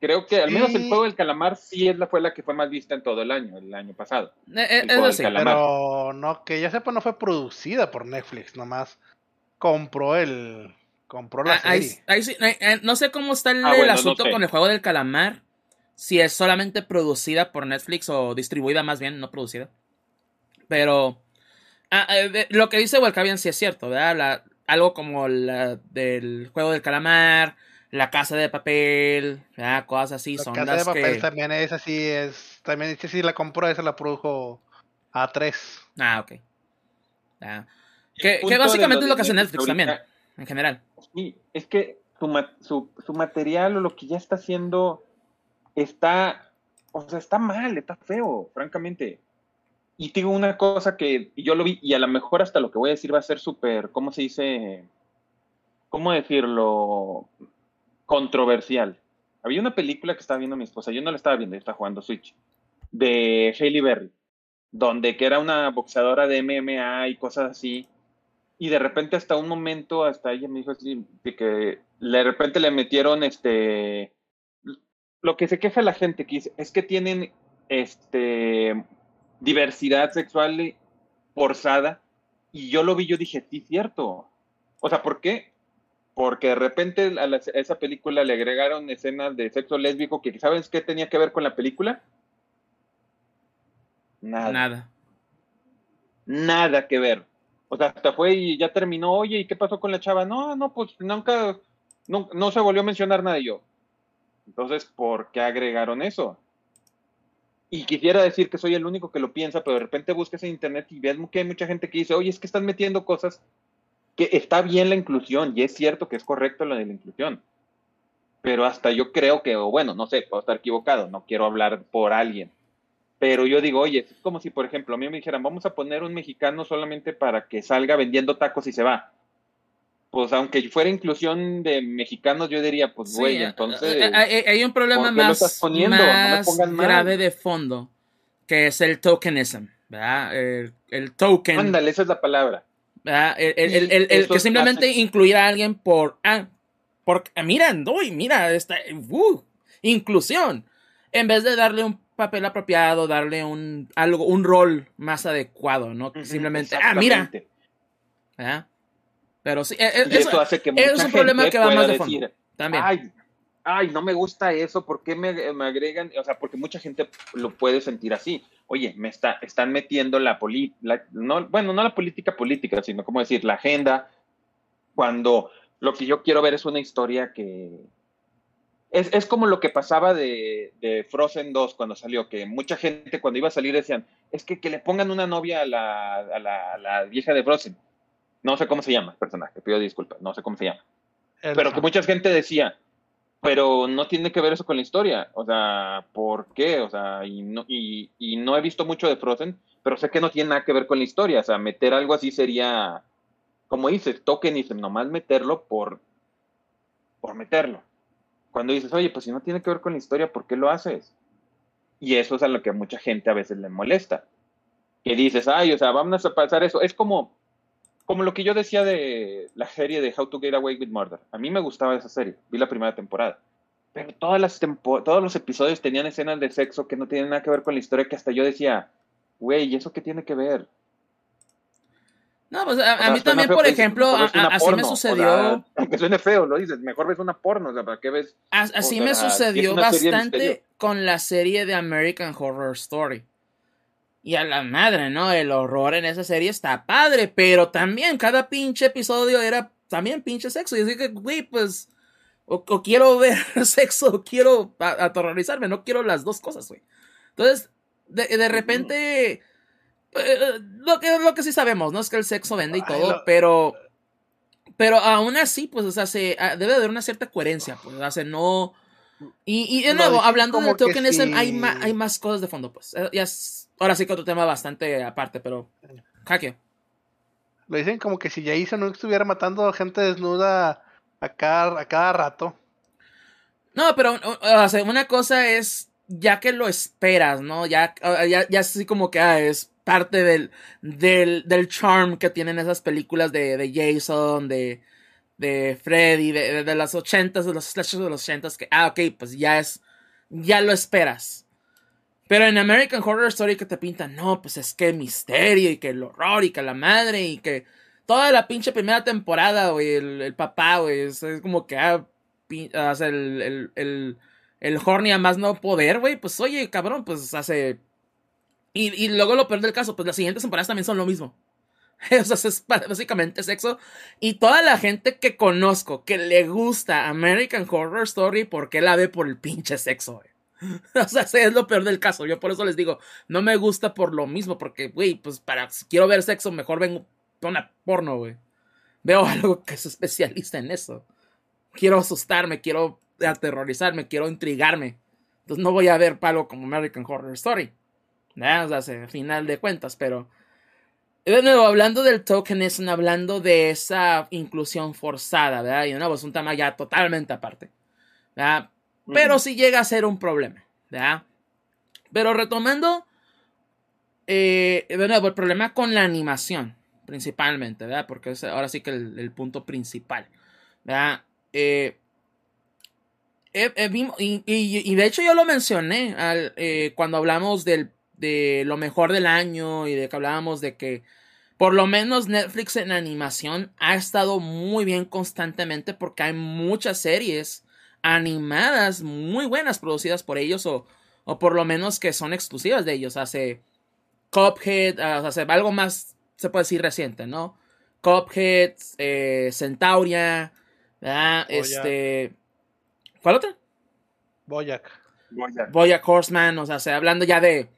C: Creo que al menos el juego del calamar sí es la, fue la que fue más vista en todo el año, el año pasado.
B: Eh, eh, pero no, que ya sepa, no fue producida por Netflix, nomás compró el. Compró la
A: ah, serie. Eh, no sé cómo está el, ah, asunto con el juego del calamar. Si es solamente producida por Netflix o distribuida más bien, no producida. Pero. Ah, lo que dice Walcavian sí es cierto, ¿verdad? algo como la del juego del calamar la Casa de Papel, cosas así
B: la
A: son
B: Casa de Papel también es así, es también dice si la compró, esa la produjo A3.
A: Ah, ok. Que, básicamente es lo que hace Netflix también, en general.
C: Sí, es que su, su, material o lo que ya está haciendo está, o sea, está mal, está feo, francamente. Y digo una cosa que yo lo vi, y a lo mejor hasta lo que voy a decir va a ser súper, ¿cómo se dice? ¿Cómo decirlo? controversial. Había una película que estaba viendo mi esposa, yo no la estaba viendo, yo estaba jugando Switch, de Hailey Berry, donde que era una boxeadora de MMA y cosas así. Y de repente hasta un momento, hasta ella me dijo así, que de repente le metieron este... Lo que se queja la gente que es que tienen este diversidad sexual forzada. Y yo lo vi, yo dije, sí, cierto. O sea, ¿por qué? porque de repente a, esa película le agregaron escenas de sexo lésbico que ¿sabes qué tenía que ver con la película? Nada. Nada. Nada que ver. O sea, hasta fue y ya terminó, oye, ¿y qué pasó con la chava? No, no, pues nunca, no, no se volvió a mencionar nada de yo. Entonces, ¿por qué agregaron eso? Y quisiera decir que soy el único que lo piensa, pero de repente buscas en internet y ves que hay mucha gente que dice, oye, es que están metiendo cosas que está bien la inclusión y es cierto que es correcto lo de la inclusión. Pero hasta yo creo que, o bueno, no sé, puedo estar equivocado, no quiero hablar por alguien. Pero yo digo, oye, es como si, por ejemplo, a mí me dijeran, vamos a poner un mexicano solamente para que salga vendiendo tacos y se va. Pues aunque fuera inclusión de mexicanos, yo diría, pues güey, eh, entonces.
A: Eh, eh, hay, un problema más, más grave de fondo, que es el tokenism, ¿verdad? El, el token.
C: Ándale, esa es la palabra
A: el, que simplemente incluir a alguien por, ah, por ah, mira, doy, mira, esta, uh, inclusión, en vez de darle un papel apropiado, darle un, algo, un rol más adecuado, ¿no? Simplemente, ah, mira. Pero sí, e, e, eso, hace que es un problema que va más de fondo. también.
C: Ay, ay, no me gusta eso, ¿por qué me, me agregan? O sea, porque mucha gente lo puede sentir así oye, me está, están metiendo la política, no, bueno, no la política política, sino como decir, la agenda, cuando lo que yo quiero ver es una historia que, es, es como lo que pasaba de, de, Frozen 2 cuando salió, que mucha gente cuando iba a salir decían, es que, que le pongan una novia a la, a la, a la vieja de Frozen. No sé cómo se llama el personaje, pido disculpas, no sé cómo se llama. Pero que mucha gente decía, pero no tiene que ver eso con la historia. O sea, ¿por qué? O sea, y no, y, y no he visto mucho de Frozen, pero sé que no tiene nada que ver con la historia. O sea, meter algo así sería, como dices, token y nomás meterlo por, por meterlo. Cuando dices, oye, pues si no tiene que ver con la historia, ¿por qué lo haces? Y eso es a lo que a mucha gente a veces le molesta. Que dices, ay, o sea, vamos a pasar eso. Es como, como lo que yo decía de la serie de How to Get Away with Murder. A mí me gustaba esa serie, vi la primera temporada. Pero todas las tempo todos los episodios tenían escenas de sexo que no tienen nada que ver con la historia, que hasta yo decía, güey, ¿y eso qué tiene que ver?
A: No, pues a, a o sea, mí también, por ejemplo, a, así porno, me sucedió.
C: O sea, aunque suene feo, lo dices, mejor ves una porno, o sea, ¿para qué ves?
A: Así sea, me sucedió bastante con la serie de American Horror Story. Y a la madre, ¿no? El horror en esa serie está padre, pero también cada pinche episodio era también pinche sexo. Y así que, güey, pues, o, o, quiero ver sexo, o quiero aterrorizarme, no quiero las dos cosas, güey. Entonces, de, de repente, eh, lo, que, lo que sí sabemos, ¿no? Es que el sexo vende y todo, Ay, lo... pero, pero aún así, pues, o sea, se, debe haber una cierta coherencia, pues, o sea, no... Y, y de nuevo, hablando del tokenism, sí. hay, ma, hay más cosas de fondo, pues. Ya es, ahora sí que otro tema bastante aparte, pero. Jaque.
B: Lo dicen como que si Jason no estuviera matando gente desnuda a cada, a cada rato.
A: No, pero o sea, una cosa es ya que lo esperas, ¿no? Ya, ya, ya así como que ah, es parte del, del, del charm que tienen esas películas de, de Jason, de, de Freddy, de, de, las ochentas, de los slashers de los ochentas, que, ah, ok, pues ya es, ya lo esperas. Pero en American Horror Story que te pintan, no, pues es que misterio y que el horror y que la madre y que toda la pinche primera temporada, güey, el, papá, güey, es, como que, ah, pin, hace el, el, el, el horny a más no poder, güey, pues oye, cabrón, pues hace... Y, y luego lo peor del caso, pues las siguientes temporadas también son lo mismo. O sea, es básicamente sexo. Y toda la gente que conozco que le gusta American Horror Story, ¿por qué la ve por el pinche sexo, güey? O sea, es lo peor del caso. Yo por eso les digo, no me gusta por lo mismo, porque, güey, pues para si quiero ver sexo, mejor vengo una porno, güey. Veo algo que es especialista en eso. Quiero asustarme, quiero aterrorizarme, quiero intrigarme. Entonces no voy a ver palo como American Horror Story. ¿Verdad? O sea, al final de cuentas, pero de nuevo, hablando del tokenism, hablando de esa inclusión forzada, ¿verdad? Y de nuevo, es un tema ya totalmente aparte, ¿verdad? Pero sí llega a ser un problema, ¿verdad? Pero retomando, eh, de nuevo, el problema con la animación, principalmente, ¿verdad? Porque es ahora sí que el, el punto principal, ¿verdad? Eh, eh, y, y, y, de hecho yo lo mencioné al, cuando hablamos del de lo mejor del año y de que hablábamos de que por lo menos Netflix en animación ha estado muy bien constantemente porque hay muchas series animadas muy buenas producidas por ellos o, o por lo menos que son exclusivas de ellos. Hace Cuphead, uh, hace algo más, se puede decir reciente, ¿no? Cuphead, eh, Centauria, ¿verdad? Este... ¿Cuál otra?
B: Boyac.
A: Boyac. Boyac Horseman, o sea, hablando ya de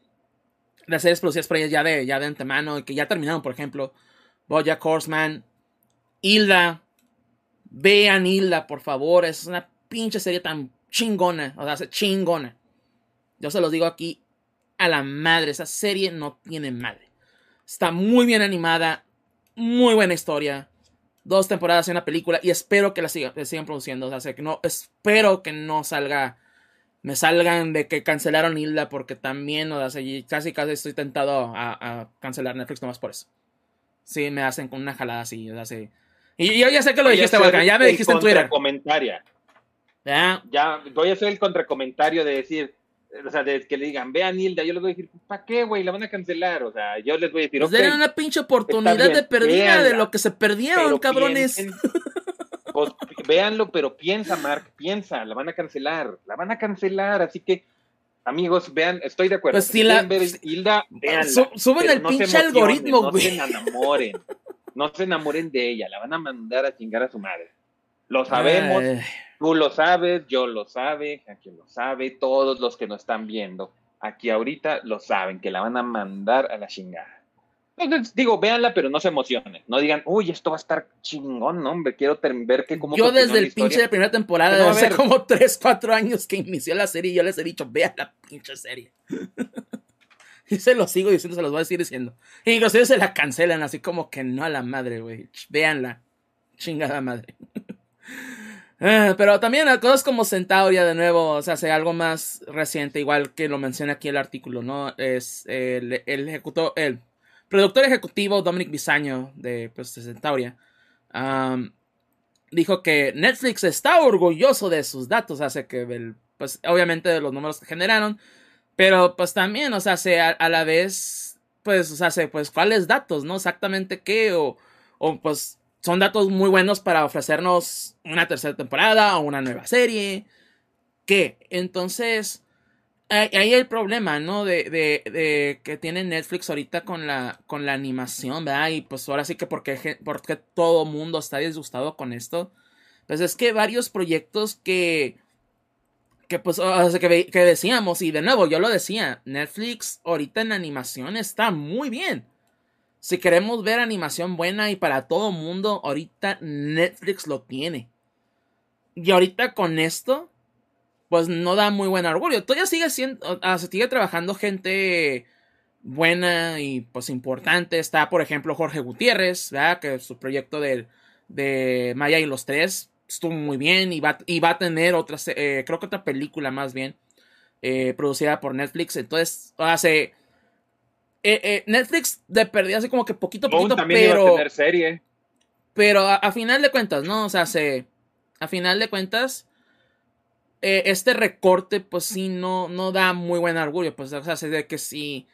A: las series producidas por ellas ya de, ya de antemano y que ya terminaron, por ejemplo, Bojack Horseman, Hilda, vean Hilda, por favor, es una pinche serie tan chingona, o sea, chingona. Yo se los digo aquí a la madre, esa serie no tiene madre. Está muy bien animada, muy buena historia, dos temporadas en una película y espero que la sigan, la sigan produciendo, o sea, que no, espero que no salga me salgan de que cancelaron Hilda porque también, o sea, casi casi estoy tentado a, a, cancelar Netflix nomás por eso. Sí, me hacen con una jalada así, o sea, sí. Y yo ya sé que lo dijiste, Volcan, ya me dijiste en Twitter.
C: Comentaria. ¿Ya? ya, voy a hacer el contracomentario de decir, o sea, de que le digan, vean Hilda, yo les voy a decir, ¿para qué, güey? La van a cancelar, o sea, yo les voy a decir,
A: pues okay, den una pinche oportunidad de perdida de lo que se perdieron, cabrones.
C: Piensen, pues, véanlo, pero piensa, Mark, piensa, la van a cancelar, la van a cancelar, así que, amigos, vean, estoy de acuerdo.
A: Pues si la,
C: ver Hilda, véanla,
A: su, suben el
C: no
A: pinche algoritmo,
C: no
A: güey.
C: No se enamoren, no se enamoren de ella, la van a mandar a chingar a su madre. Lo sabemos, tú lo sabes, yo lo sabe, aquí lo sabe, todos los que nos están viendo aquí ahorita lo saben, que la van a mandar a la chingada. Entonces, digo, véanla, pero no se emocionen. No digan, uy, esto va a estar chingón, hombre. Quiero ver que cómo.
A: Yo desde el pinche de primera temporada, hace como 3, 4 años que inició la serie, yo les he dicho, vean la pinche serie. y se lo sigo diciendo, se los voy a seguir diciendo. Y inclusive se la cancelan, así como que no a la madre, güey. Véanla. Chingada madre. Ah, pero también cosas como Centauria, de nuevo, o sea, sea algo más reciente, igual que lo menciona aquí el artículo, ¿no? Es el, el ejecutor, el productor ejecutivo Dominic Bisaño de, pues, Centauria. dijo que Netflix está orgulloso de sus datos, hace que, pues, obviamente de los números que generaron, pero pues también, o sea, a, a la vez, pues, o sea, pues, ¿cuáles datos, no? Exactamente qué, o, o pues, son datos muy buenos para ofrecernos una tercera temporada o una nueva serie. ¿Qué? Entonces, ahí el problema, ¿no? De, de, que tiene Netflix ahorita con la, animación, ¿verdad? Y pues ahora sí que porque, porque todo mundo está disgustado con esto. Pues es que varios proyectos que, que pues, que, que decíamos, y de nuevo, yo lo decía, Netflix ahorita en animación está muy bien. Si queremos ver animación buena y para todo mundo, ahorita Netflix lo tiene. Y ahorita con esto, pues no da muy buen orgullo. Todavía sigue siendo, ah, se sigue trabajando gente buena y pues importante. Está, por ejemplo, Jorge Gutiérrez, ¿verdad? Que su proyecto de, de Maya y los Tres estuvo muy bien y va, y va a tener otra, eh, creo que otra película más bien, eh, producida por Netflix. Entonces, hace eh, eh, Netflix de perdida así como que poquito a poquito, pero.
C: serie.
A: Pero a, final de cuentas, ¿no? O sea, se. A final de cuentas. Eh, este recorte, pues sí, no, no da muy buen orgullo. Pues, o sea, se de que si.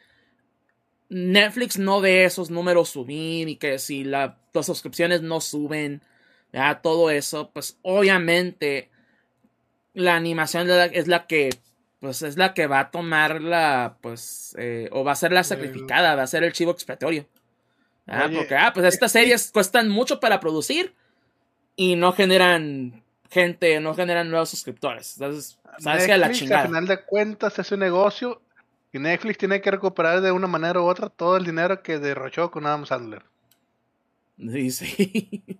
A: Netflix no ve esos números subir y que si las suscripciones no suben, ya todo eso, pues obviamente la animación es la que pues es la que va a tomar la, pues, eh, o va a ser la sacrificada, va a ser el chivo expiatorio. Ah, porque, ah, pues estas series cuestan mucho para producir y no generan gente, no generan nuevos suscriptores. Entonces, sabes que la chingada.
B: Al final de cuentas es un negocio y Netflix tiene que recuperar de una manera u otra todo el dinero que derrochó con Adam Sandler.
A: Sí, sí.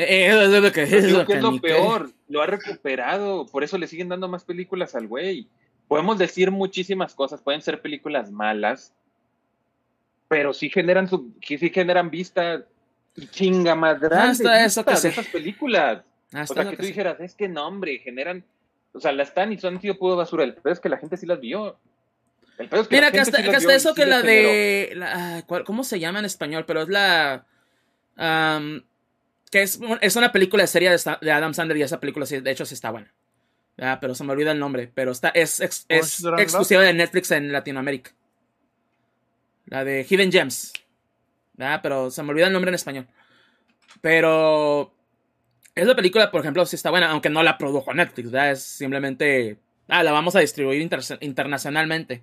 A: Eh, eso es lo que es.
C: Lo que es lo peor, lo ha recuperado, por eso le siguen dando más películas al güey. Podemos decir muchísimas cosas, pueden ser películas malas, pero sí generan su, sí generan vista y chinga más grande
A: Hasta eso que
C: de esas películas. O sea, que tú dijeras, es que no, hombre, generan, o sea, las están y son sido pudo basura. El peor es que la gente sí las vio.
A: El peor es que Mira, que hasta, eso que la de, la, ¿cómo se llama en español? Pero es la, que es, es una película de serie de, Adam Sandler y esa película de hecho sí está buena. pero se me olvida el nombre. Pero está, es, es, exclusiva de Netflix en Latinoamérica. La de Hidden Gems. Pero se me olvida el nombre en español. Pero esa película, por ejemplo, sí está buena, aunque no la produjo Netflix. Es simplemente... Ah, la vamos a distribuir internacionalmente.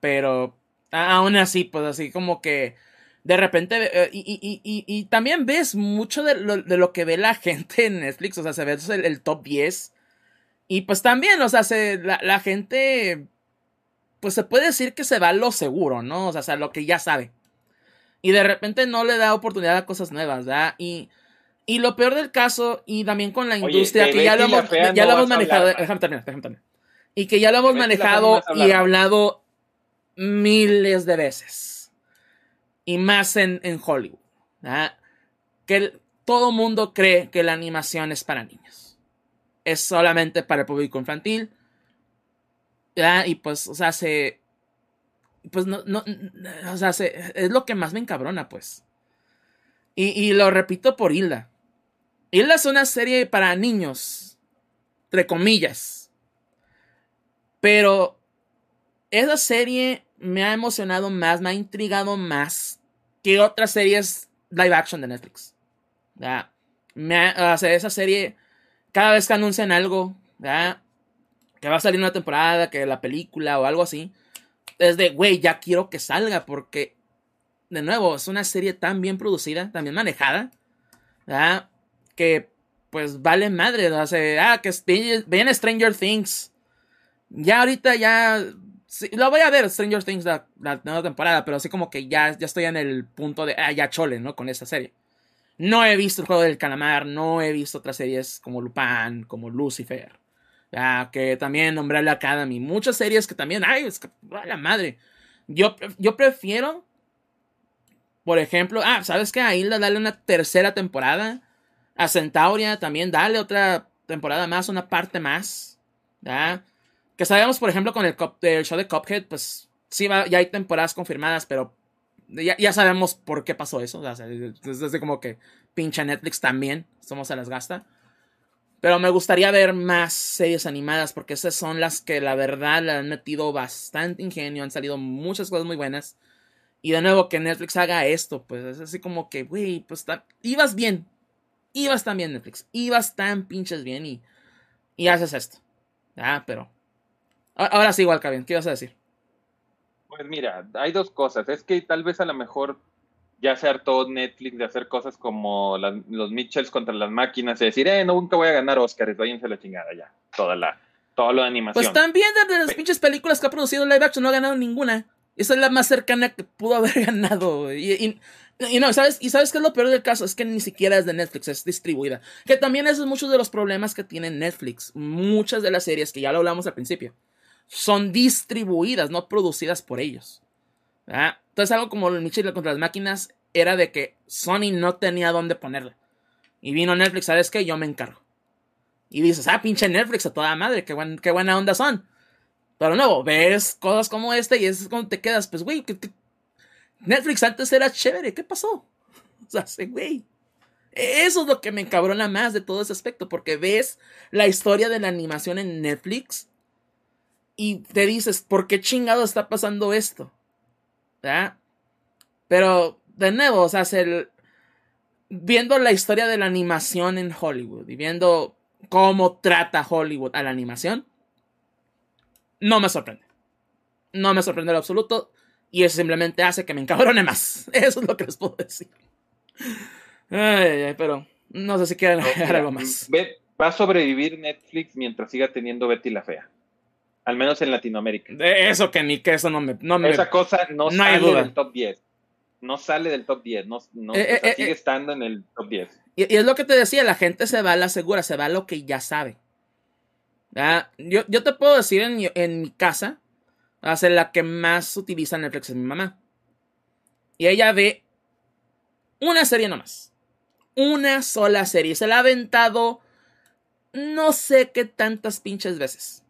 A: Pero aún así, pues así como que de repente, eh, y, también ves mucho de lo, que ve la gente en Netflix, o sea, se ve el, top 10. Y pues también, o sea, se, la, gente, pues se puede decir que se va a lo seguro, ¿no? O sea, lo que ya sabe. Y de repente no le da oportunidad a cosas nuevas, ¿verdad? Y, y lo peor del caso, y también con la industria, que ya lo, hemos, ya lo hemos manejado, déjame terminar, déjame terminar. Y que ya lo hemos manejado y hablado miles de veces y más en, Hollywood. Que todo mundo cree que la animación es para niños. Es solamente para el público infantil. Y pues, o sea, se. Pues no, no, o sea, es lo que más me encabrona, pues. Y, y, lo repito por Hilda. Hilda es una serie para niños, entre comillas. Pero esa serie me ha emocionado más, me ha intrigado más que otras series live action de Netflix. ¿ya? Me, esa serie, cada vez que anuncian algo, ¿ya? que va a salir una temporada, que la película o algo así, es de, güey, ya quiero que salga porque, de nuevo, es una serie tan bien producida, tan bien manejada, que pues vale madre, sea, ah, que viene Stranger Things. Ya ahorita ya lo voy a ver Stranger Things la, nueva temporada, pero así como que ya, ya estoy en el punto de, ah, ya chole, ¿no? Con esta serie. No he visto el juego del calamar, no he visto otras series como Lupin, como Lucifer, que también Umbrella Academy, muchas series que también, ay, es que, la madre. Yo, yo prefiero, por ejemplo, ah, ¿sabes qué? A Hilda dale una tercera temporada. A Centauria también dale otra temporada más, una parte más. ¿ya? Que sabemos, por ejemplo, con el, show de Cuphead, pues sí, va, ya hay temporadas confirmadas, pero ya, sabemos por qué pasó eso. O es, como que pincha Netflix también, somos se las gasta. Pero me gustaría ver más series animadas porque esas son las que la verdad le han metido bastante ingenio, han salido muchas cosas muy buenas. Y de nuevo que Netflix haga esto, pues es así como que, güey, pues ibas bien. Ibas tan bien Netflix, ibas tan pinches bien y, y haces esto. Ah, pero... Ahora sí, igual, Kevin, ¿qué ibas a decir?
C: Pues mira, hay dos cosas. Es que tal vez a lo mejor ya se hartó Netflix de hacer cosas como los Mitchells contra las máquinas y decir, eh, no, nunca voy a ganar Oscars, váyanse la chingada ya. Toda la, toda la animación.
A: Pues también de las pinches películas que ha producido live action no ha ganado ninguna. Esa es la más cercana que pudo haber ganado. Y, no, ¿sabes? ¿Y sabes qué es lo peor del caso? Es que ni siquiera es de Netflix, es distribuida. Que también esos es muchos de los problemas que tiene Netflix. Muchas de las series, que ya lo hablamos al principio, son distribuidas, no producidas por ellos. Entonces algo como el Michel contra las máquinas era de que Sony no tenía dónde ponerla. Y vino Netflix, ¿sabes qué? Yo me encargo. Y dices, ah, pinche Netflix a toda madre, qué, qué buena onda son. Pero no, ves cosas como esta y es como te quedas, pues, güey, Netflix antes era chévere, ¿qué pasó? O sea, güey. Eso es lo que me encabrona más de todo ese aspecto, porque ves la historia de la animación en Netflix y te dices, ¿por qué chingado está pasando esto? ¿Ya? Pero, de nuevo, o sea, viendo la historia de la animación en Hollywood y viendo cómo trata Hollywood a la animación, no me sorprende. No me sorprende en absoluto. Y eso simplemente hace que me encabrone más. Eso es lo que les puedo decir. Ay, pero no sé si quieren agregar algo más.
C: Va a sobrevivir Netflix mientras siga teniendo Betty la Fea. Al menos en Latinoamérica.
A: eso que ni que eso no me. No
C: Esa cosa no, sale del top 10. No sale del top 10. No, eh, eh, sigue eh, estando en el top 10.
A: Y, es lo que te decía, la gente se va a la segura, se va a lo que ya sabe. Yo, yo, te puedo decir en, en mi casa, hace la que más utiliza Netflix es mi mamá. Y ella ve una serie nomás. Una sola serie. Se la ha aventado no sé qué tantas pinches veces.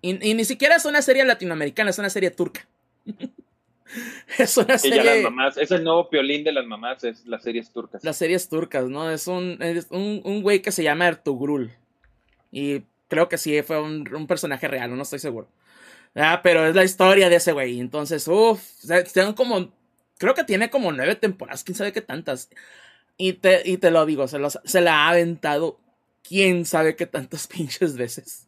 A: Y, ni siquiera es una serie latinoamericana, es una serie turca.
C: es una serie. las mamás, es el nuevo piolín de las mamás, es las series turcas.
A: Las series turcas, ¿no? Es un, un, güey que se llama Ertugrul. Y creo que sí, fue un, personaje real, no estoy seguro. Pero es la historia de ese güey. Entonces, uff, como. Creo que tiene como nueve temporadas, quién sabe qué tantas. Y te, y te lo digo, se, se la ha aventado quién sabe qué tantas pinches veces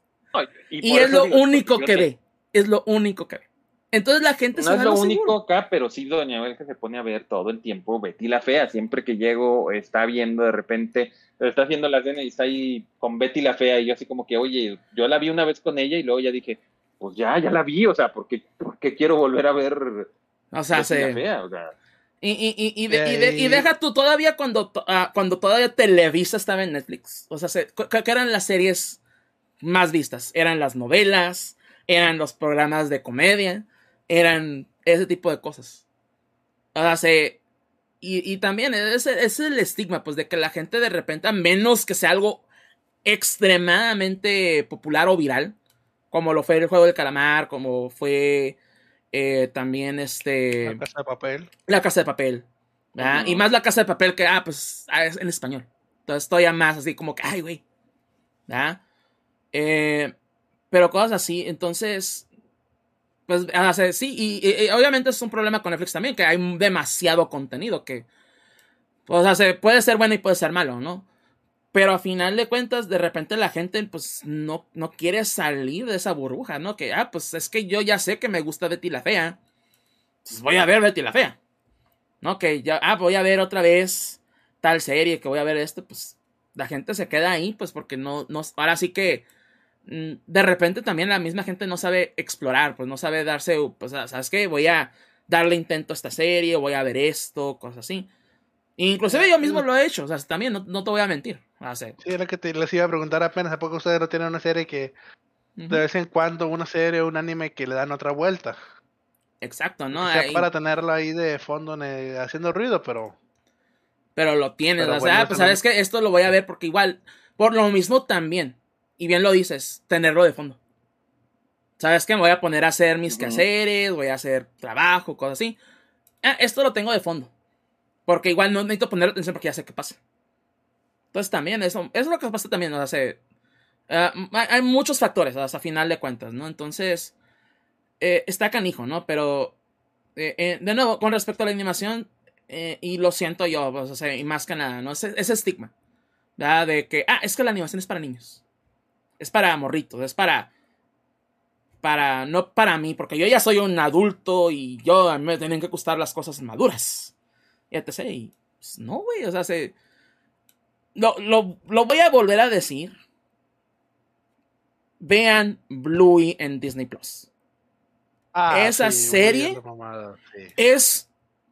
A: y, es lo único que ve. Es lo único que ve. Entonces la gente
C: no es lo único acá, pero sí Doña que se pone a ver todo el tiempo Betty la Fea. Siempre que llego, está viendo de repente, está haciendo la cena y está ahí con Betty la Fea. Y yo así como que, oye, yo la vi una vez con ella y luego ya dije, pues ya, ya la vi, o sea, porque, porque quiero volver a ver
A: o sea, Betty la Fea, o sea. Y, y, y, y, deja tú todavía cuando, ah, cuando todavía Televisa estaba en Netflix. O sea, ¿qué eran las series más vistas. Eran las novelas, eran los programas de comedia, eran ese tipo de cosas. O sea, se, y, y, también ese, es el estigma, pues, de que la gente de repente, a menos que sea algo extremadamente popular o viral, como lo fue el juego del calamar, como fue eh, también este...
B: La casa de papel.
A: La casa de papel. Y más la casa de papel que, ah, pues, ah, es en español. Entonces estoy a más así como que, ay, güey. ¿verdad? Eh, pero cosas así, entonces, pues sí, y, obviamente es un problema con Netflix también, que hay demasiado contenido que, pues, puede ser bueno y puede ser malo, ¿no? Pero a final de cuentas, de repente la gente, pues, no, no quiere salir de esa burbuja, ¿no? Que, ah, pues es que yo ya sé que me gusta Betty la Fea. Pues voy a ver Betty la Fea. ¿No? Que ya, ah, voy a ver otra vez tal serie, que voy a ver esto, pues la gente se queda ahí, pues porque no, no ahora sí que de repente también la misma gente no sabe explorar, pues no sabe darse, pues, ¿sabes qué? Voy a darle intento a esta serie, voy a ver esto, cosas así. Inclusive yo mismo lo he hecho, o sea, también no, te voy a mentir.
B: Sí, era que te, les iba a preguntar apenas, ¿a poco ustedes no tienen una serie que de vez en cuando una serie o un anime que le dan otra vuelta?
A: Exacto, ¿no?
B: para tenerlo ahí de fondo haciendo ruido, pero...
A: Pero lo tienes, o sea, pues sabes que esto lo voy a ver porque igual, por lo mismo también, y bien lo dices, tenerlo de fondo. ¿Sabes qué? Me voy a poner a hacer mis quehaceres, voy a hacer trabajo, cosas así. Ah, esto lo tengo de fondo. Porque igual no necesito poner atención porque ya sé qué pasa. Entonces también eso, eso es lo que pasa también, o sea, ah, hay muchos factores, hasta final de cuentas, ¿no? Entonces, eh, está canijo, ¿no? Pero, eh, eh, de nuevo, con respecto a la animación, y lo siento yo, pues, o sea, y más que nada, ¿no? Ese, ese estigma, ¿verdad? De que, ah, es que la animación es para niños. Es para morritos, es para para, no para mí, porque yo ya soy un adulto y yo a mí me tienen que gustar las cosas maduras. Y etc. Y pues, no, güey, o sea, se, lo, lo, lo, voy a volver a decir. Vean Bluey en Disney Plus. Ah, Esa serie es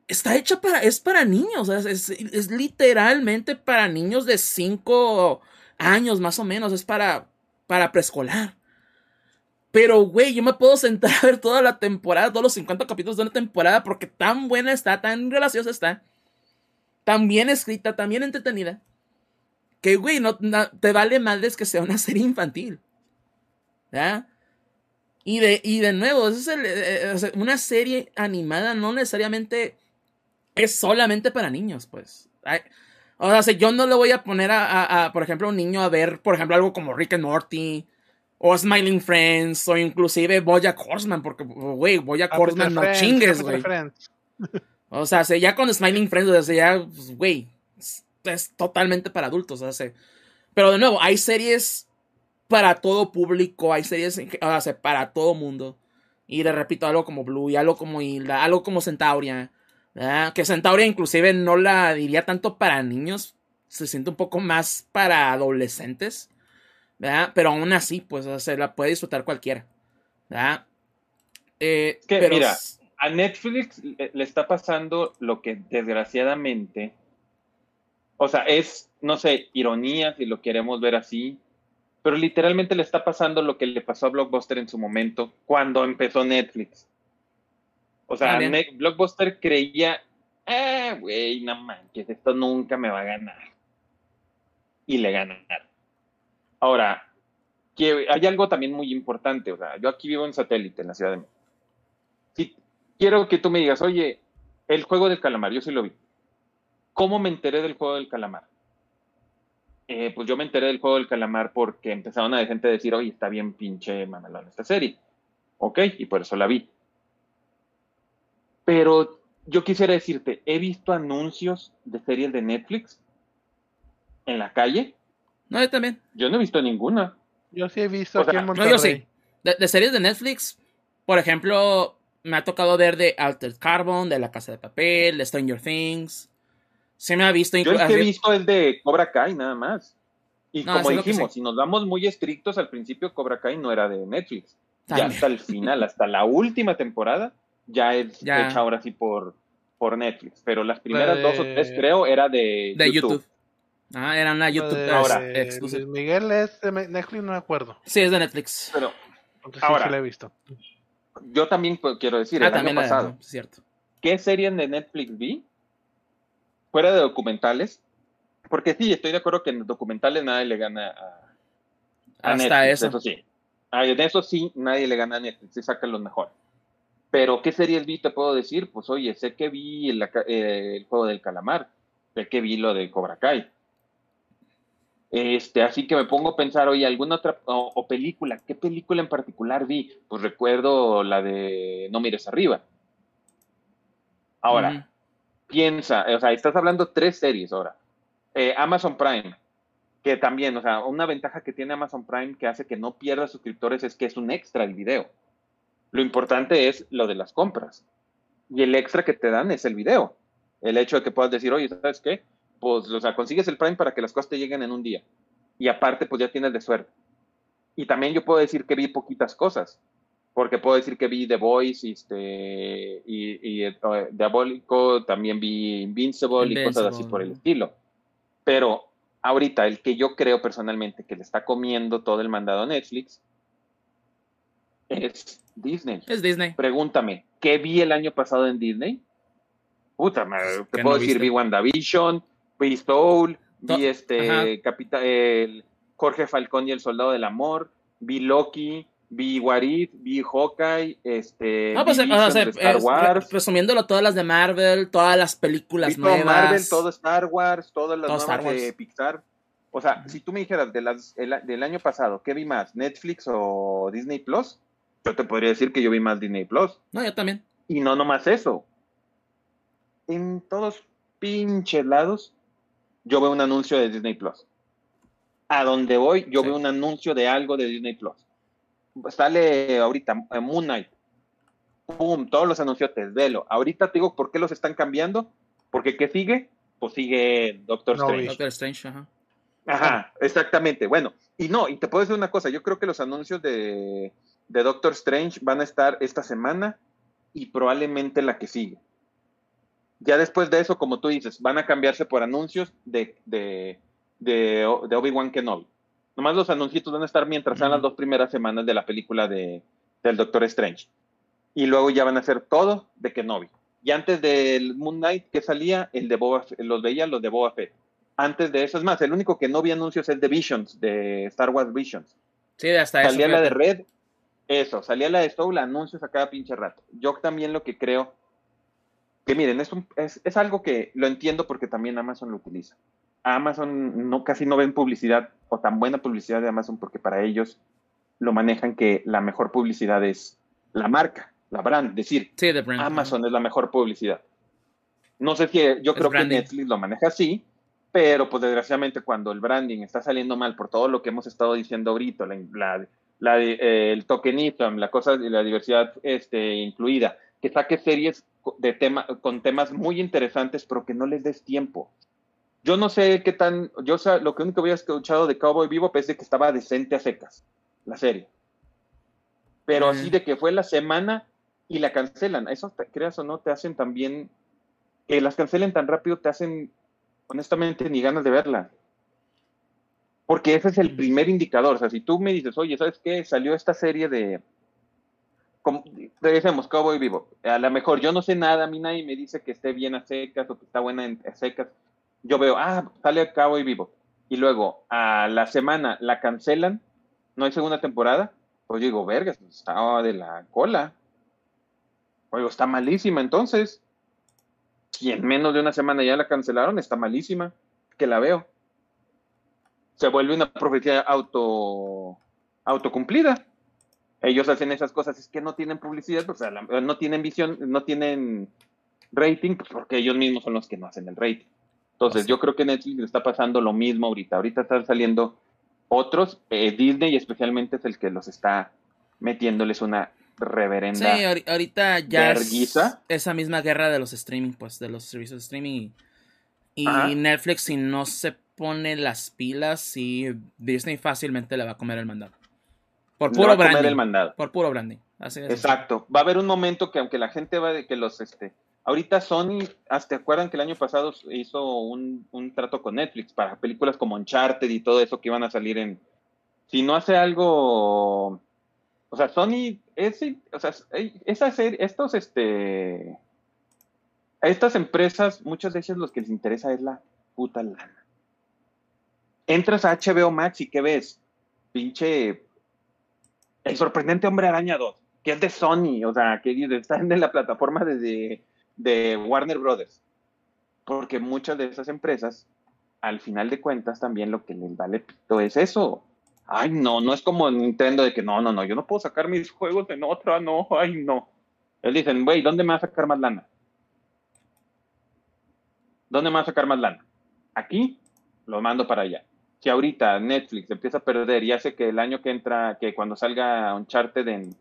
A: está hecha para es para niños, es, es, es literalmente para niños de 5 años más o menos, es para para preescolar. Pero, güey, yo me puedo sentar a ver toda la temporada, todos los 50 capítulos de una temporada, porque tan buena está, tan graciosa está, tan bien escrita, tan bien entretenida, que, güey, no, te vale madres que sea una serie infantil. ¿Ya? Y de, y de nuevo, es eh, eh, una serie animada no necesariamente es solamente para niños, pues. O sea, yo no le voy a poner a, a, por ejemplo, a un niño a ver, por ejemplo, algo como Rick and Morty o Smiling Friends, o inclusive Boya Horseman, porque, güey, Boya ah, Horseman no chingues, güey. O sea, ya con Smiling Friends, o sea, ya, pues, güey, es, totalmente para adultos, o sea, pero de nuevo, hay series para todo público, hay series o sea, para todo mundo. Y le repito, algo como Blue, y algo como Hilda, algo como Centauria, que Centauria inclusive no la diría tanto para niños, se siente un poco más para adolescentes. ¿verdad? Pero aún así, pues se la puede disfrutar cualquiera, ¿verdad?
C: Eh, que mira, a Netflix le, está pasando lo que desgraciadamente, o sea, es, no sé, ironía si lo queremos ver así, pero literalmente le está pasando lo que le pasó a Blockbuster en su momento cuando empezó Netflix. O sea, Blockbuster creía, ah, güey, no manches, esto nunca me va a ganar. Y le ganaron. Ahora, que hay algo también muy importante, o sea, yo aquí vivo en satélite, en la Ciudad de México. Si quiero que tú me digas, oye, el juego del calamar, yo sí lo vi. ¿Cómo me enteré del juego del calamar? Eh, pues yo me enteré del juego del calamar porque empezaron a de gente a decir, oye, está bien pinche mamelón esta serie. Ok, y por eso la vi. Pero yo quisiera decirte, he visto anuncios de series de Netflix en la calle
A: no, yo también.
C: Yo no he visto ninguna.
B: Yo sí he visto aquí en Monterrey.
A: No, yo sí. De, series de Netflix, por ejemplo, me ha tocado ver de Altered Carbon, de La Casa de Papel, de Stranger Things. Se me ha visto.
C: Yo el que he visto es de Cobra Kai, nada más. Y como dijimos, si nos vamos muy estrictos, al principio Cobra Kai no era de Netflix. Ya hasta el final, hasta la última temporada, ya es hecha ahora sí por, por Netflix. Pero las primeras dos o tres, creo, era de,
A: de YouTube. Ah, era una YouTube
B: ahora. Miguel es de Netflix, no me acuerdo.
A: Sí, es de Netflix.
C: Pero ahora, sí, la he visto. Yo también quiero decir, ah, el año pasado,
A: cierto.
C: ¿qué serie de Netflix vi? Fuera de documentales. Porque sí, estoy de acuerdo que en documentales nadie le gana a,
A: Hasta eso.
C: eso sí. Ah, en eso sí, nadie le gana a Netflix, se sacan los mejores. Pero, ¿qué series vi? Te puedo decir, pues, oye, sé que vi el, el juego del calamar, sé que vi lo de Cobra Kai este, así que me pongo a pensar, oye, ¿alguna otra o, película? ¿Qué película en particular vi? Pues recuerdo la de No mires arriba. Ahora, piensa, o sea, estás hablando tres series ahora. Eh, Amazon Prime, que también, o sea, una ventaja que tiene Amazon Prime que hace que no pierda suscriptores es que es un extra el video. Lo importante es lo de las compras. Y el extra que te dan es el video. El hecho de que puedas decir, oye, ¿sabes qué? pues, o sea, consigues el Prime para que las cosas te lleguen en un día. Y aparte, pues ya tienes de suerte. Y también yo puedo decir que vi poquitas cosas, porque puedo decir que vi The Voice este, y, y eh, Diabólico, también vi Invincible, y cosas así por el estilo. Pero ahorita el que yo creo personalmente que le está comiendo todo el mandado a Netflix es Disney.
A: Es Disney.
C: Pregúntame, ¿qué vi el año pasado en Disney? Puta, te puedo decir, vi WandaVision, vi Soul, vi este Capita, el Jorge Falcón y el Soldado del Amor, vi Loki, vi Warif, vi Hawkeye, este,
A: no, pues, Star Wars. Resumiéndolo, todas las de Marvel, todas las películas nuevas.
C: Todo Marvel, todo Star Wars, todas las nuevas de Pixar. O sea, si tú me dijeras de las, del año pasado, ¿qué vi más? ¿Netflix o Disney Plus? Yo te podría decir que yo vi más Disney Plus.
A: No, yo también.
C: Y no nomás eso. En todos pinches lados, yo veo un anuncio de Disney Plus. A donde voy, yo veo un anuncio de algo de Disney Plus sale ahorita Moon Knight. Pum, todos los anuncios velo. Ahorita te digo por qué los están cambiando. Porque ¿qué sigue? Pues sigue Doctor Strange.
A: Doctor Strange, ajá.
C: Ajá, exactamente. Bueno, y no, y te puedo decir una cosa, yo creo que los anuncios de, de Doctor Strange van a estar esta semana y probablemente la que sigue. Ya después de eso, como tú dices, van a cambiarse por anuncios de, de, de, de Obi-Wan Kenobi. Nomás los anuncios van a estar mientras sean las dos primeras semanas de la película de, del Doctor Strange. Y luego ya van a hacer todo de Kenobi. Y antes del Moon Knight que salía, el de Boba, los veía los de Boba Fett. Antes de eso, es más, el único que no vi anuncios es de Visions, de Star Wars Visions.
A: Sí, hasta eso.
C: Salía la de Red, eso, salía la de Soul, anuncios a cada pinche rato. Yo también lo que creo, que miren, es, es, es algo que lo entiendo porque también Amazon lo utiliza. Amazon no, casi no ven publicidad o tan buena publicidad de Amazon porque para ellos lo manejan que la mejor publicidad es la marca, la brand, decir, Amazon es la mejor publicidad. No sé si yo creo que Netflix lo maneja así, pero pues desgraciadamente cuando el branding está saliendo mal por todo lo que hemos estado diciendo ahorita, la, la, eh, el tokenism, la cosa de la diversidad este, incluida, que saque series de tema, con temas muy interesantes, pero que no les des tiempo. Yo no sé qué tan, yo lo que único había escuchado de Cowboy Vivo es de que estaba decente a secas, la serie. Pero así de que fue la semana y la cancelan. Eso, creas o no, te hacen también, que las cancelen tan rápido, te hacen, honestamente, ni ganas de verla. Porque ese es el primer indicador. O sea, si tú me dices, oye, ¿sabes qué? Salió esta serie de, como, decimos, Cowboy Vivo. A lo mejor yo no sé nada, a mí nadie me dice que esté bien a secas o que está buena en, a secas yo veo, ah, sale a cabo y vivo. Y luego a la semana la cancelan, no hay segunda temporada, pues digo, verga, está de la cola. Oigo, está malísima entonces. Si en menos de una semana ya la cancelaron, está malísima, que la veo. Se vuelve una profecía auto autocumplida. Ellos hacen esas cosas, es que no tienen publicidad, o sea, no tienen visión, no tienen rating, pues, porque ellos mismos son los que no hacen el rating. Entonces, yo creo que Netflix está pasando lo mismo ahorita. Ahorita están saliendo otros. Eh, Disney especialmente es el que los está metiéndoles una reverenda.
A: Sí, ahorita ya es esa misma guerra de los streaming, pues, de los servicios de streaming. Y, Netflix, si no se pone las pilas, y Disney fácilmente le va a comer el mandado. Por puro Comer
C: el mandado.
A: Por puro branding.
C: Exacto. Va a haber un momento que aunque la gente va de que los este Ahorita Sony, hasta acuerdan que el año pasado hizo un, trato con Netflix para películas como Uncharted y todo eso que iban a salir en. Si no hace algo. O sea, Sony, ese, o sea, esa serie, estos, este. A estas empresas, muchas de ellas lo que les interesa es la puta lana. Entras a HBO Max y ¿qué ves? Pinche. El sorprendente Hombre Araña 2, que es de Sony, o sea, que está en la plataforma desde de Warner Brothers. Porque muchas de esas empresas, al final de cuentas, también lo que les vale pito es eso. Ay, no, no es como Nintendo de que no, no, no, yo no puedo sacar mis juegos en otra, no, ay, no. Ellos dicen, güey, ¿dónde me va a sacar más lana? ¿Dónde me va a sacar más lana? Aquí, lo mando para allá. Si ahorita Netflix empieza a perder y hace que el año que entra, que cuando salga Uncharted en,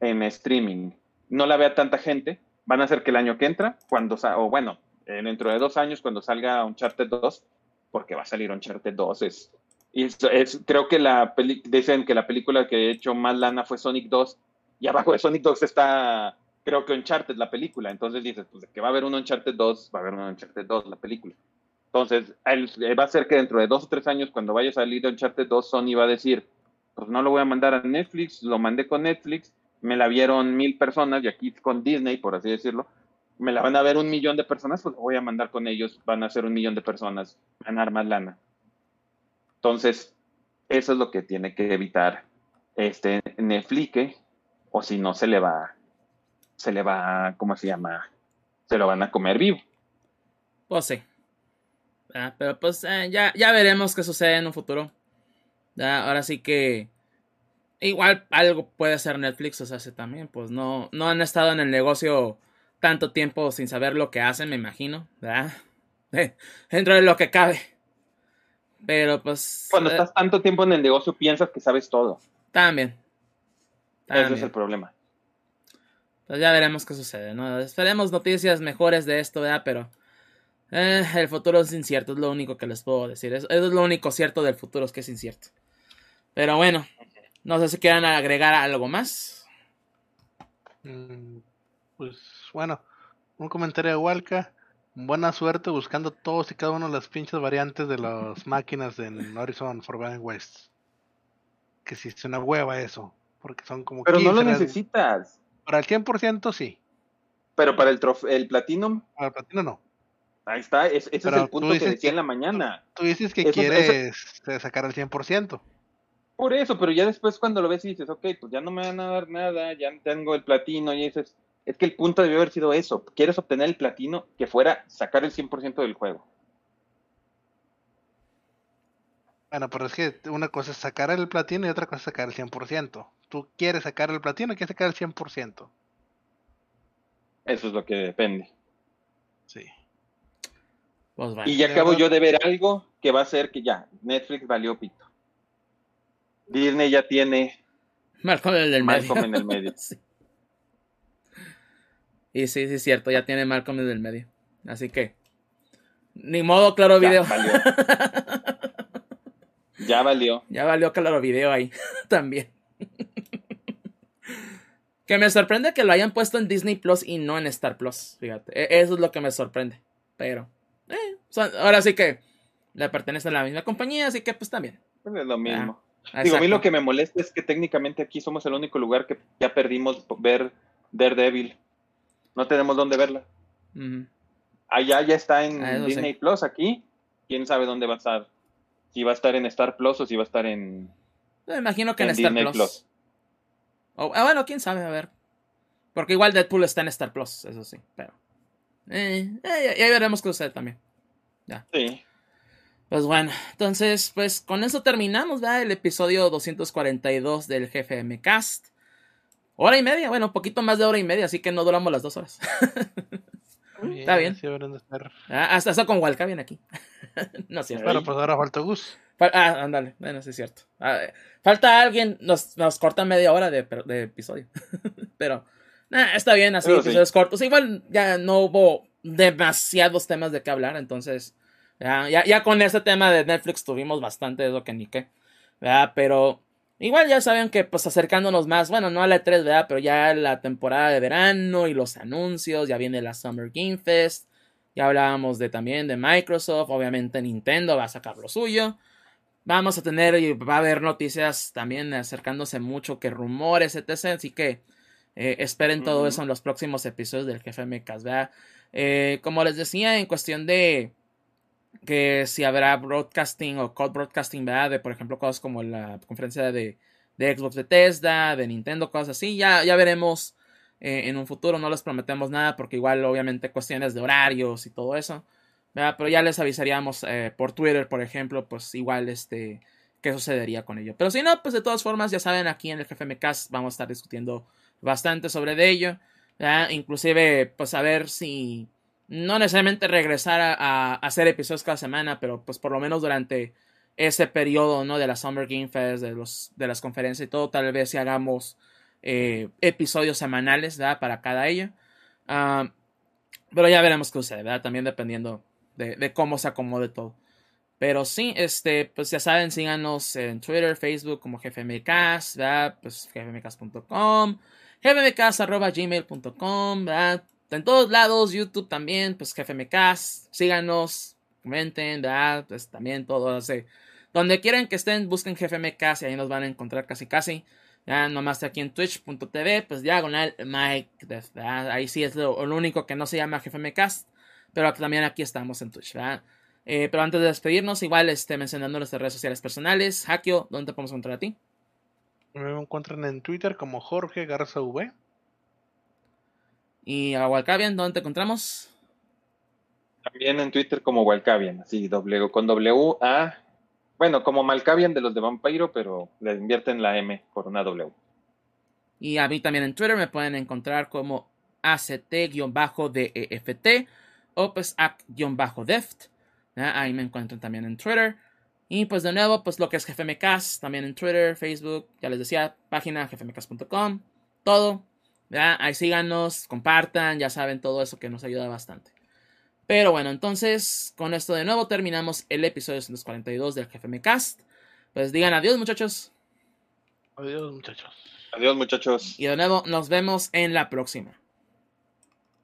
C: en streaming, no la vea tanta gente, van a hacer que el año que entra, cuando, o bueno, eh, dentro de dos años cuando salga Uncharted 2, porque va a salir Uncharted 2, es, es, creo que la dicen que la película que ha hecho más lana fue Sonic 2, y abajo de Sonic 2 está, creo que Uncharted, la película, entonces dices, pues que va a haber un Uncharted 2, va a haber un Uncharted 2, la película. Entonces, va a ser que dentro de dos o tres años, cuando vaya a salir Uncharted 2, Sony va a decir, pues no lo voy a mandar a Netflix, lo mandé con Netflix, me la vieron mil personas, y aquí con Disney, por así decirlo, me la van a ver un millón de personas, pues lo voy a mandar con ellos, van a ser un millón de personas, ganar más lana. Entonces, eso es lo que tiene que evitar este Netflix, o si no se le va, se le va, ¿cómo se llama? Se lo van a comer vivo.
A: Pues sí. Pero pues eh, ya, ya veremos qué sucede en un futuro. ahora sí que igual algo puede ser Netflix, o sea, también, pues no, no han estado en el negocio tanto tiempo sin saber lo que hacen, me imagino, ¿verdad? Dentro de lo que cabe. Pero pues...
C: Cuando eh, estás tanto tiempo en el negocio piensas que sabes todo.
A: También.
C: Ese es el problema.
A: Pues ya veremos qué sucede, ¿no? Esperemos noticias mejores de esto, ¿verdad? Pero eh, el futuro es incierto, es lo único que les puedo decir. Eso, es lo único cierto del futuro, es que es incierto. Pero bueno, no sé si quieran agregar algo más.
B: Mm, pues bueno, un comentario de Walca. Buena suerte buscando todos y cada uno de las pinches variantes de las máquinas en Horizon Forbidden West. Que si es una hueva eso. Porque son como.
C: Pero no lo necesitas.
B: Para el 100% sí.
C: Pero para el, el Platinum.
B: Para el Platinum no.
C: Ahí está, ese es el punto que decía en la mañana.
B: Tú, dices que quieres sacar el 100%.
C: Por eso, pero ya después cuando lo ves y dices, ok, pues ya no me van a dar nada, ya tengo el platino y dices, es que el punto debió haber sido eso. Quieres obtener el platino que fuera sacar el 100% del juego.
B: Bueno, pero es que una cosa es sacar el platino y otra cosa es sacar el 100%. Tú quieres sacar el platino y quieres sacar el 100%.
C: Eso es lo que depende.
B: Sí.
C: Pues y ya acabo yo de ver algo que va a ser que ya, Netflix valió pito. Disney ya tiene
A: Malcolm en el
C: Malcolm en el medio.
A: Y sí, sí, es cierto, ya tiene Malcolm en el medio. Así que, ni modo, claro video.
C: Valió. ya valió.
A: Ya valió claro video ahí también. que me sorprende que lo hayan puesto en Disney Plus y no en Star Plus. Fíjate, e, eso es lo que me sorprende. Pero, eh, ahora sí que le pertenece a la misma compañía, así que pues también.
C: Pues es lo mismo. Digo, a mí lo que me molesta es que técnicamente aquí somos el único lugar que ya perdimos ver Daredevil. No tenemos dónde verla. Allá ya está en ah, Disney Plus, aquí. Quién sabe dónde va a estar. Si va a estar en Star Plus o si va a estar en.
A: Me imagino que en, Star Plus. ah, bueno, quién sabe, a ver. Porque igual Deadpool está en Star Plus, eso sí, pero. Eh, eh, ya, veremos qué sucede también. Ya.
C: Sí.
A: Pues bueno, entonces, pues con eso terminamos, ¿verdad? El episodio 242 del GFM Cast. Hora y media, bueno, un poquito más de hora y media, así que no duramos las dos horas. Está bien. Ah, hasta eso con Walca viene aquí.
B: no es cierto. Pero pues ahora falta Gus.
A: Ah, ándale, bueno, sí es cierto. Ah, falta alguien, nos, nos corta media hora de, de episodio. Pero, está bien, así, episodios cortos. Igual ya no hubo demasiados temas de qué hablar, entonces, ya, ya, ya con ese tema de Netflix tuvimos bastante de lo que ni qué. Pero Igual ya saben que pues acercándonos más, bueno, no a la E3, ¿verdad? Pero ya la temporada de verano y los anuncios, ya viene la Summer Game Fest. Ya hablábamos de también de Microsoft, obviamente Nintendo va a sacar lo suyo. Vamos a tener y va a haber noticias también acercándose mucho que rumores, etc. Así que eh, esperen todo eso en los próximos episodios del Jefe Mecas, ¿verdad? Eh, como les decía, en cuestión de que si habrá broadcasting o code broadcasting, ¿verdad? De, por ejemplo, cosas como la conferencia de, de Xbox Bethesda, de Nintendo, cosas así. Ya, ya veremos eh, en un futuro, no les prometemos nada porque igual obviamente cuestiones de horarios y todo eso. ¿verdad? Pero ya les avisaríamos eh, por Twitter, por ejemplo, pues igual este qué sucedería con ello. Pero si no, pues de todas formas, ya saben, aquí en el GFMcast vamos a estar discutiendo bastante sobre de ello. Inclusive, pues a ver si no necesariamente regresar a, hacer episodios cada semana, pero pues por lo menos durante ese periodo, ¿no? De la Summer Game Fest, de, los, de las conferencias y todo, tal vez si hagamos eh, episodios semanales. Para cada ello. Ah, Pero ya veremos qué sucede, ¿verdad? También dependiendo de, de cómo se acomode todo. Pero sí, este, pues ya saben, síganos en Twitter, Facebook como GFMcast, ¿verdad? Pues gfmcast.com, gfmcast.gmail.com. En todos lados, YouTube también, pues GFMcast, síganos, comenten, ¿verdad? Pues también todo, así. Donde quieran que estén, busquen GFMcast y ahí nos van a encontrar casi casi. Ya nomás aquí en twitch.tv, pues diagonal Mike, ¿verdad? Ahí sí es lo, único que no se llama GFMcast, pero también aquí estamos en Twitch, ¿verdad? Eh, pero antes de despedirnos, igual este, mencionando nuestras redes sociales personales. Hakio, ¿dónde te podemos encontrar a ti?
B: Me encuentran en Twitter como Jorge Garza V.
A: Y a Walcavian, ¿dónde te encontramos?
C: También en Twitter como Walcavian, así w, con W A. Bueno, como Malcavian de los de Vampiro, pero le invierten la M por una W.
A: Y a mí también en Twitter me pueden encontrar como ACT-DEFT o pues ACT-DEFT. Ahí me encuentran también en Twitter. Y pues de nuevo, pues lo que es GFMcast, también en Twitter, Facebook, ya les decía, página gfmcast.com, todo. Ahí síganos, compartan, ya saben todo eso que nos ayuda bastante. Pero bueno, entonces con esto de nuevo terminamos el episodio 142 del GFMcast. Pues digan adiós muchachos.
B: Adiós muchachos.
C: Adiós muchachos.
A: Y de nuevo nos vemos en la próxima.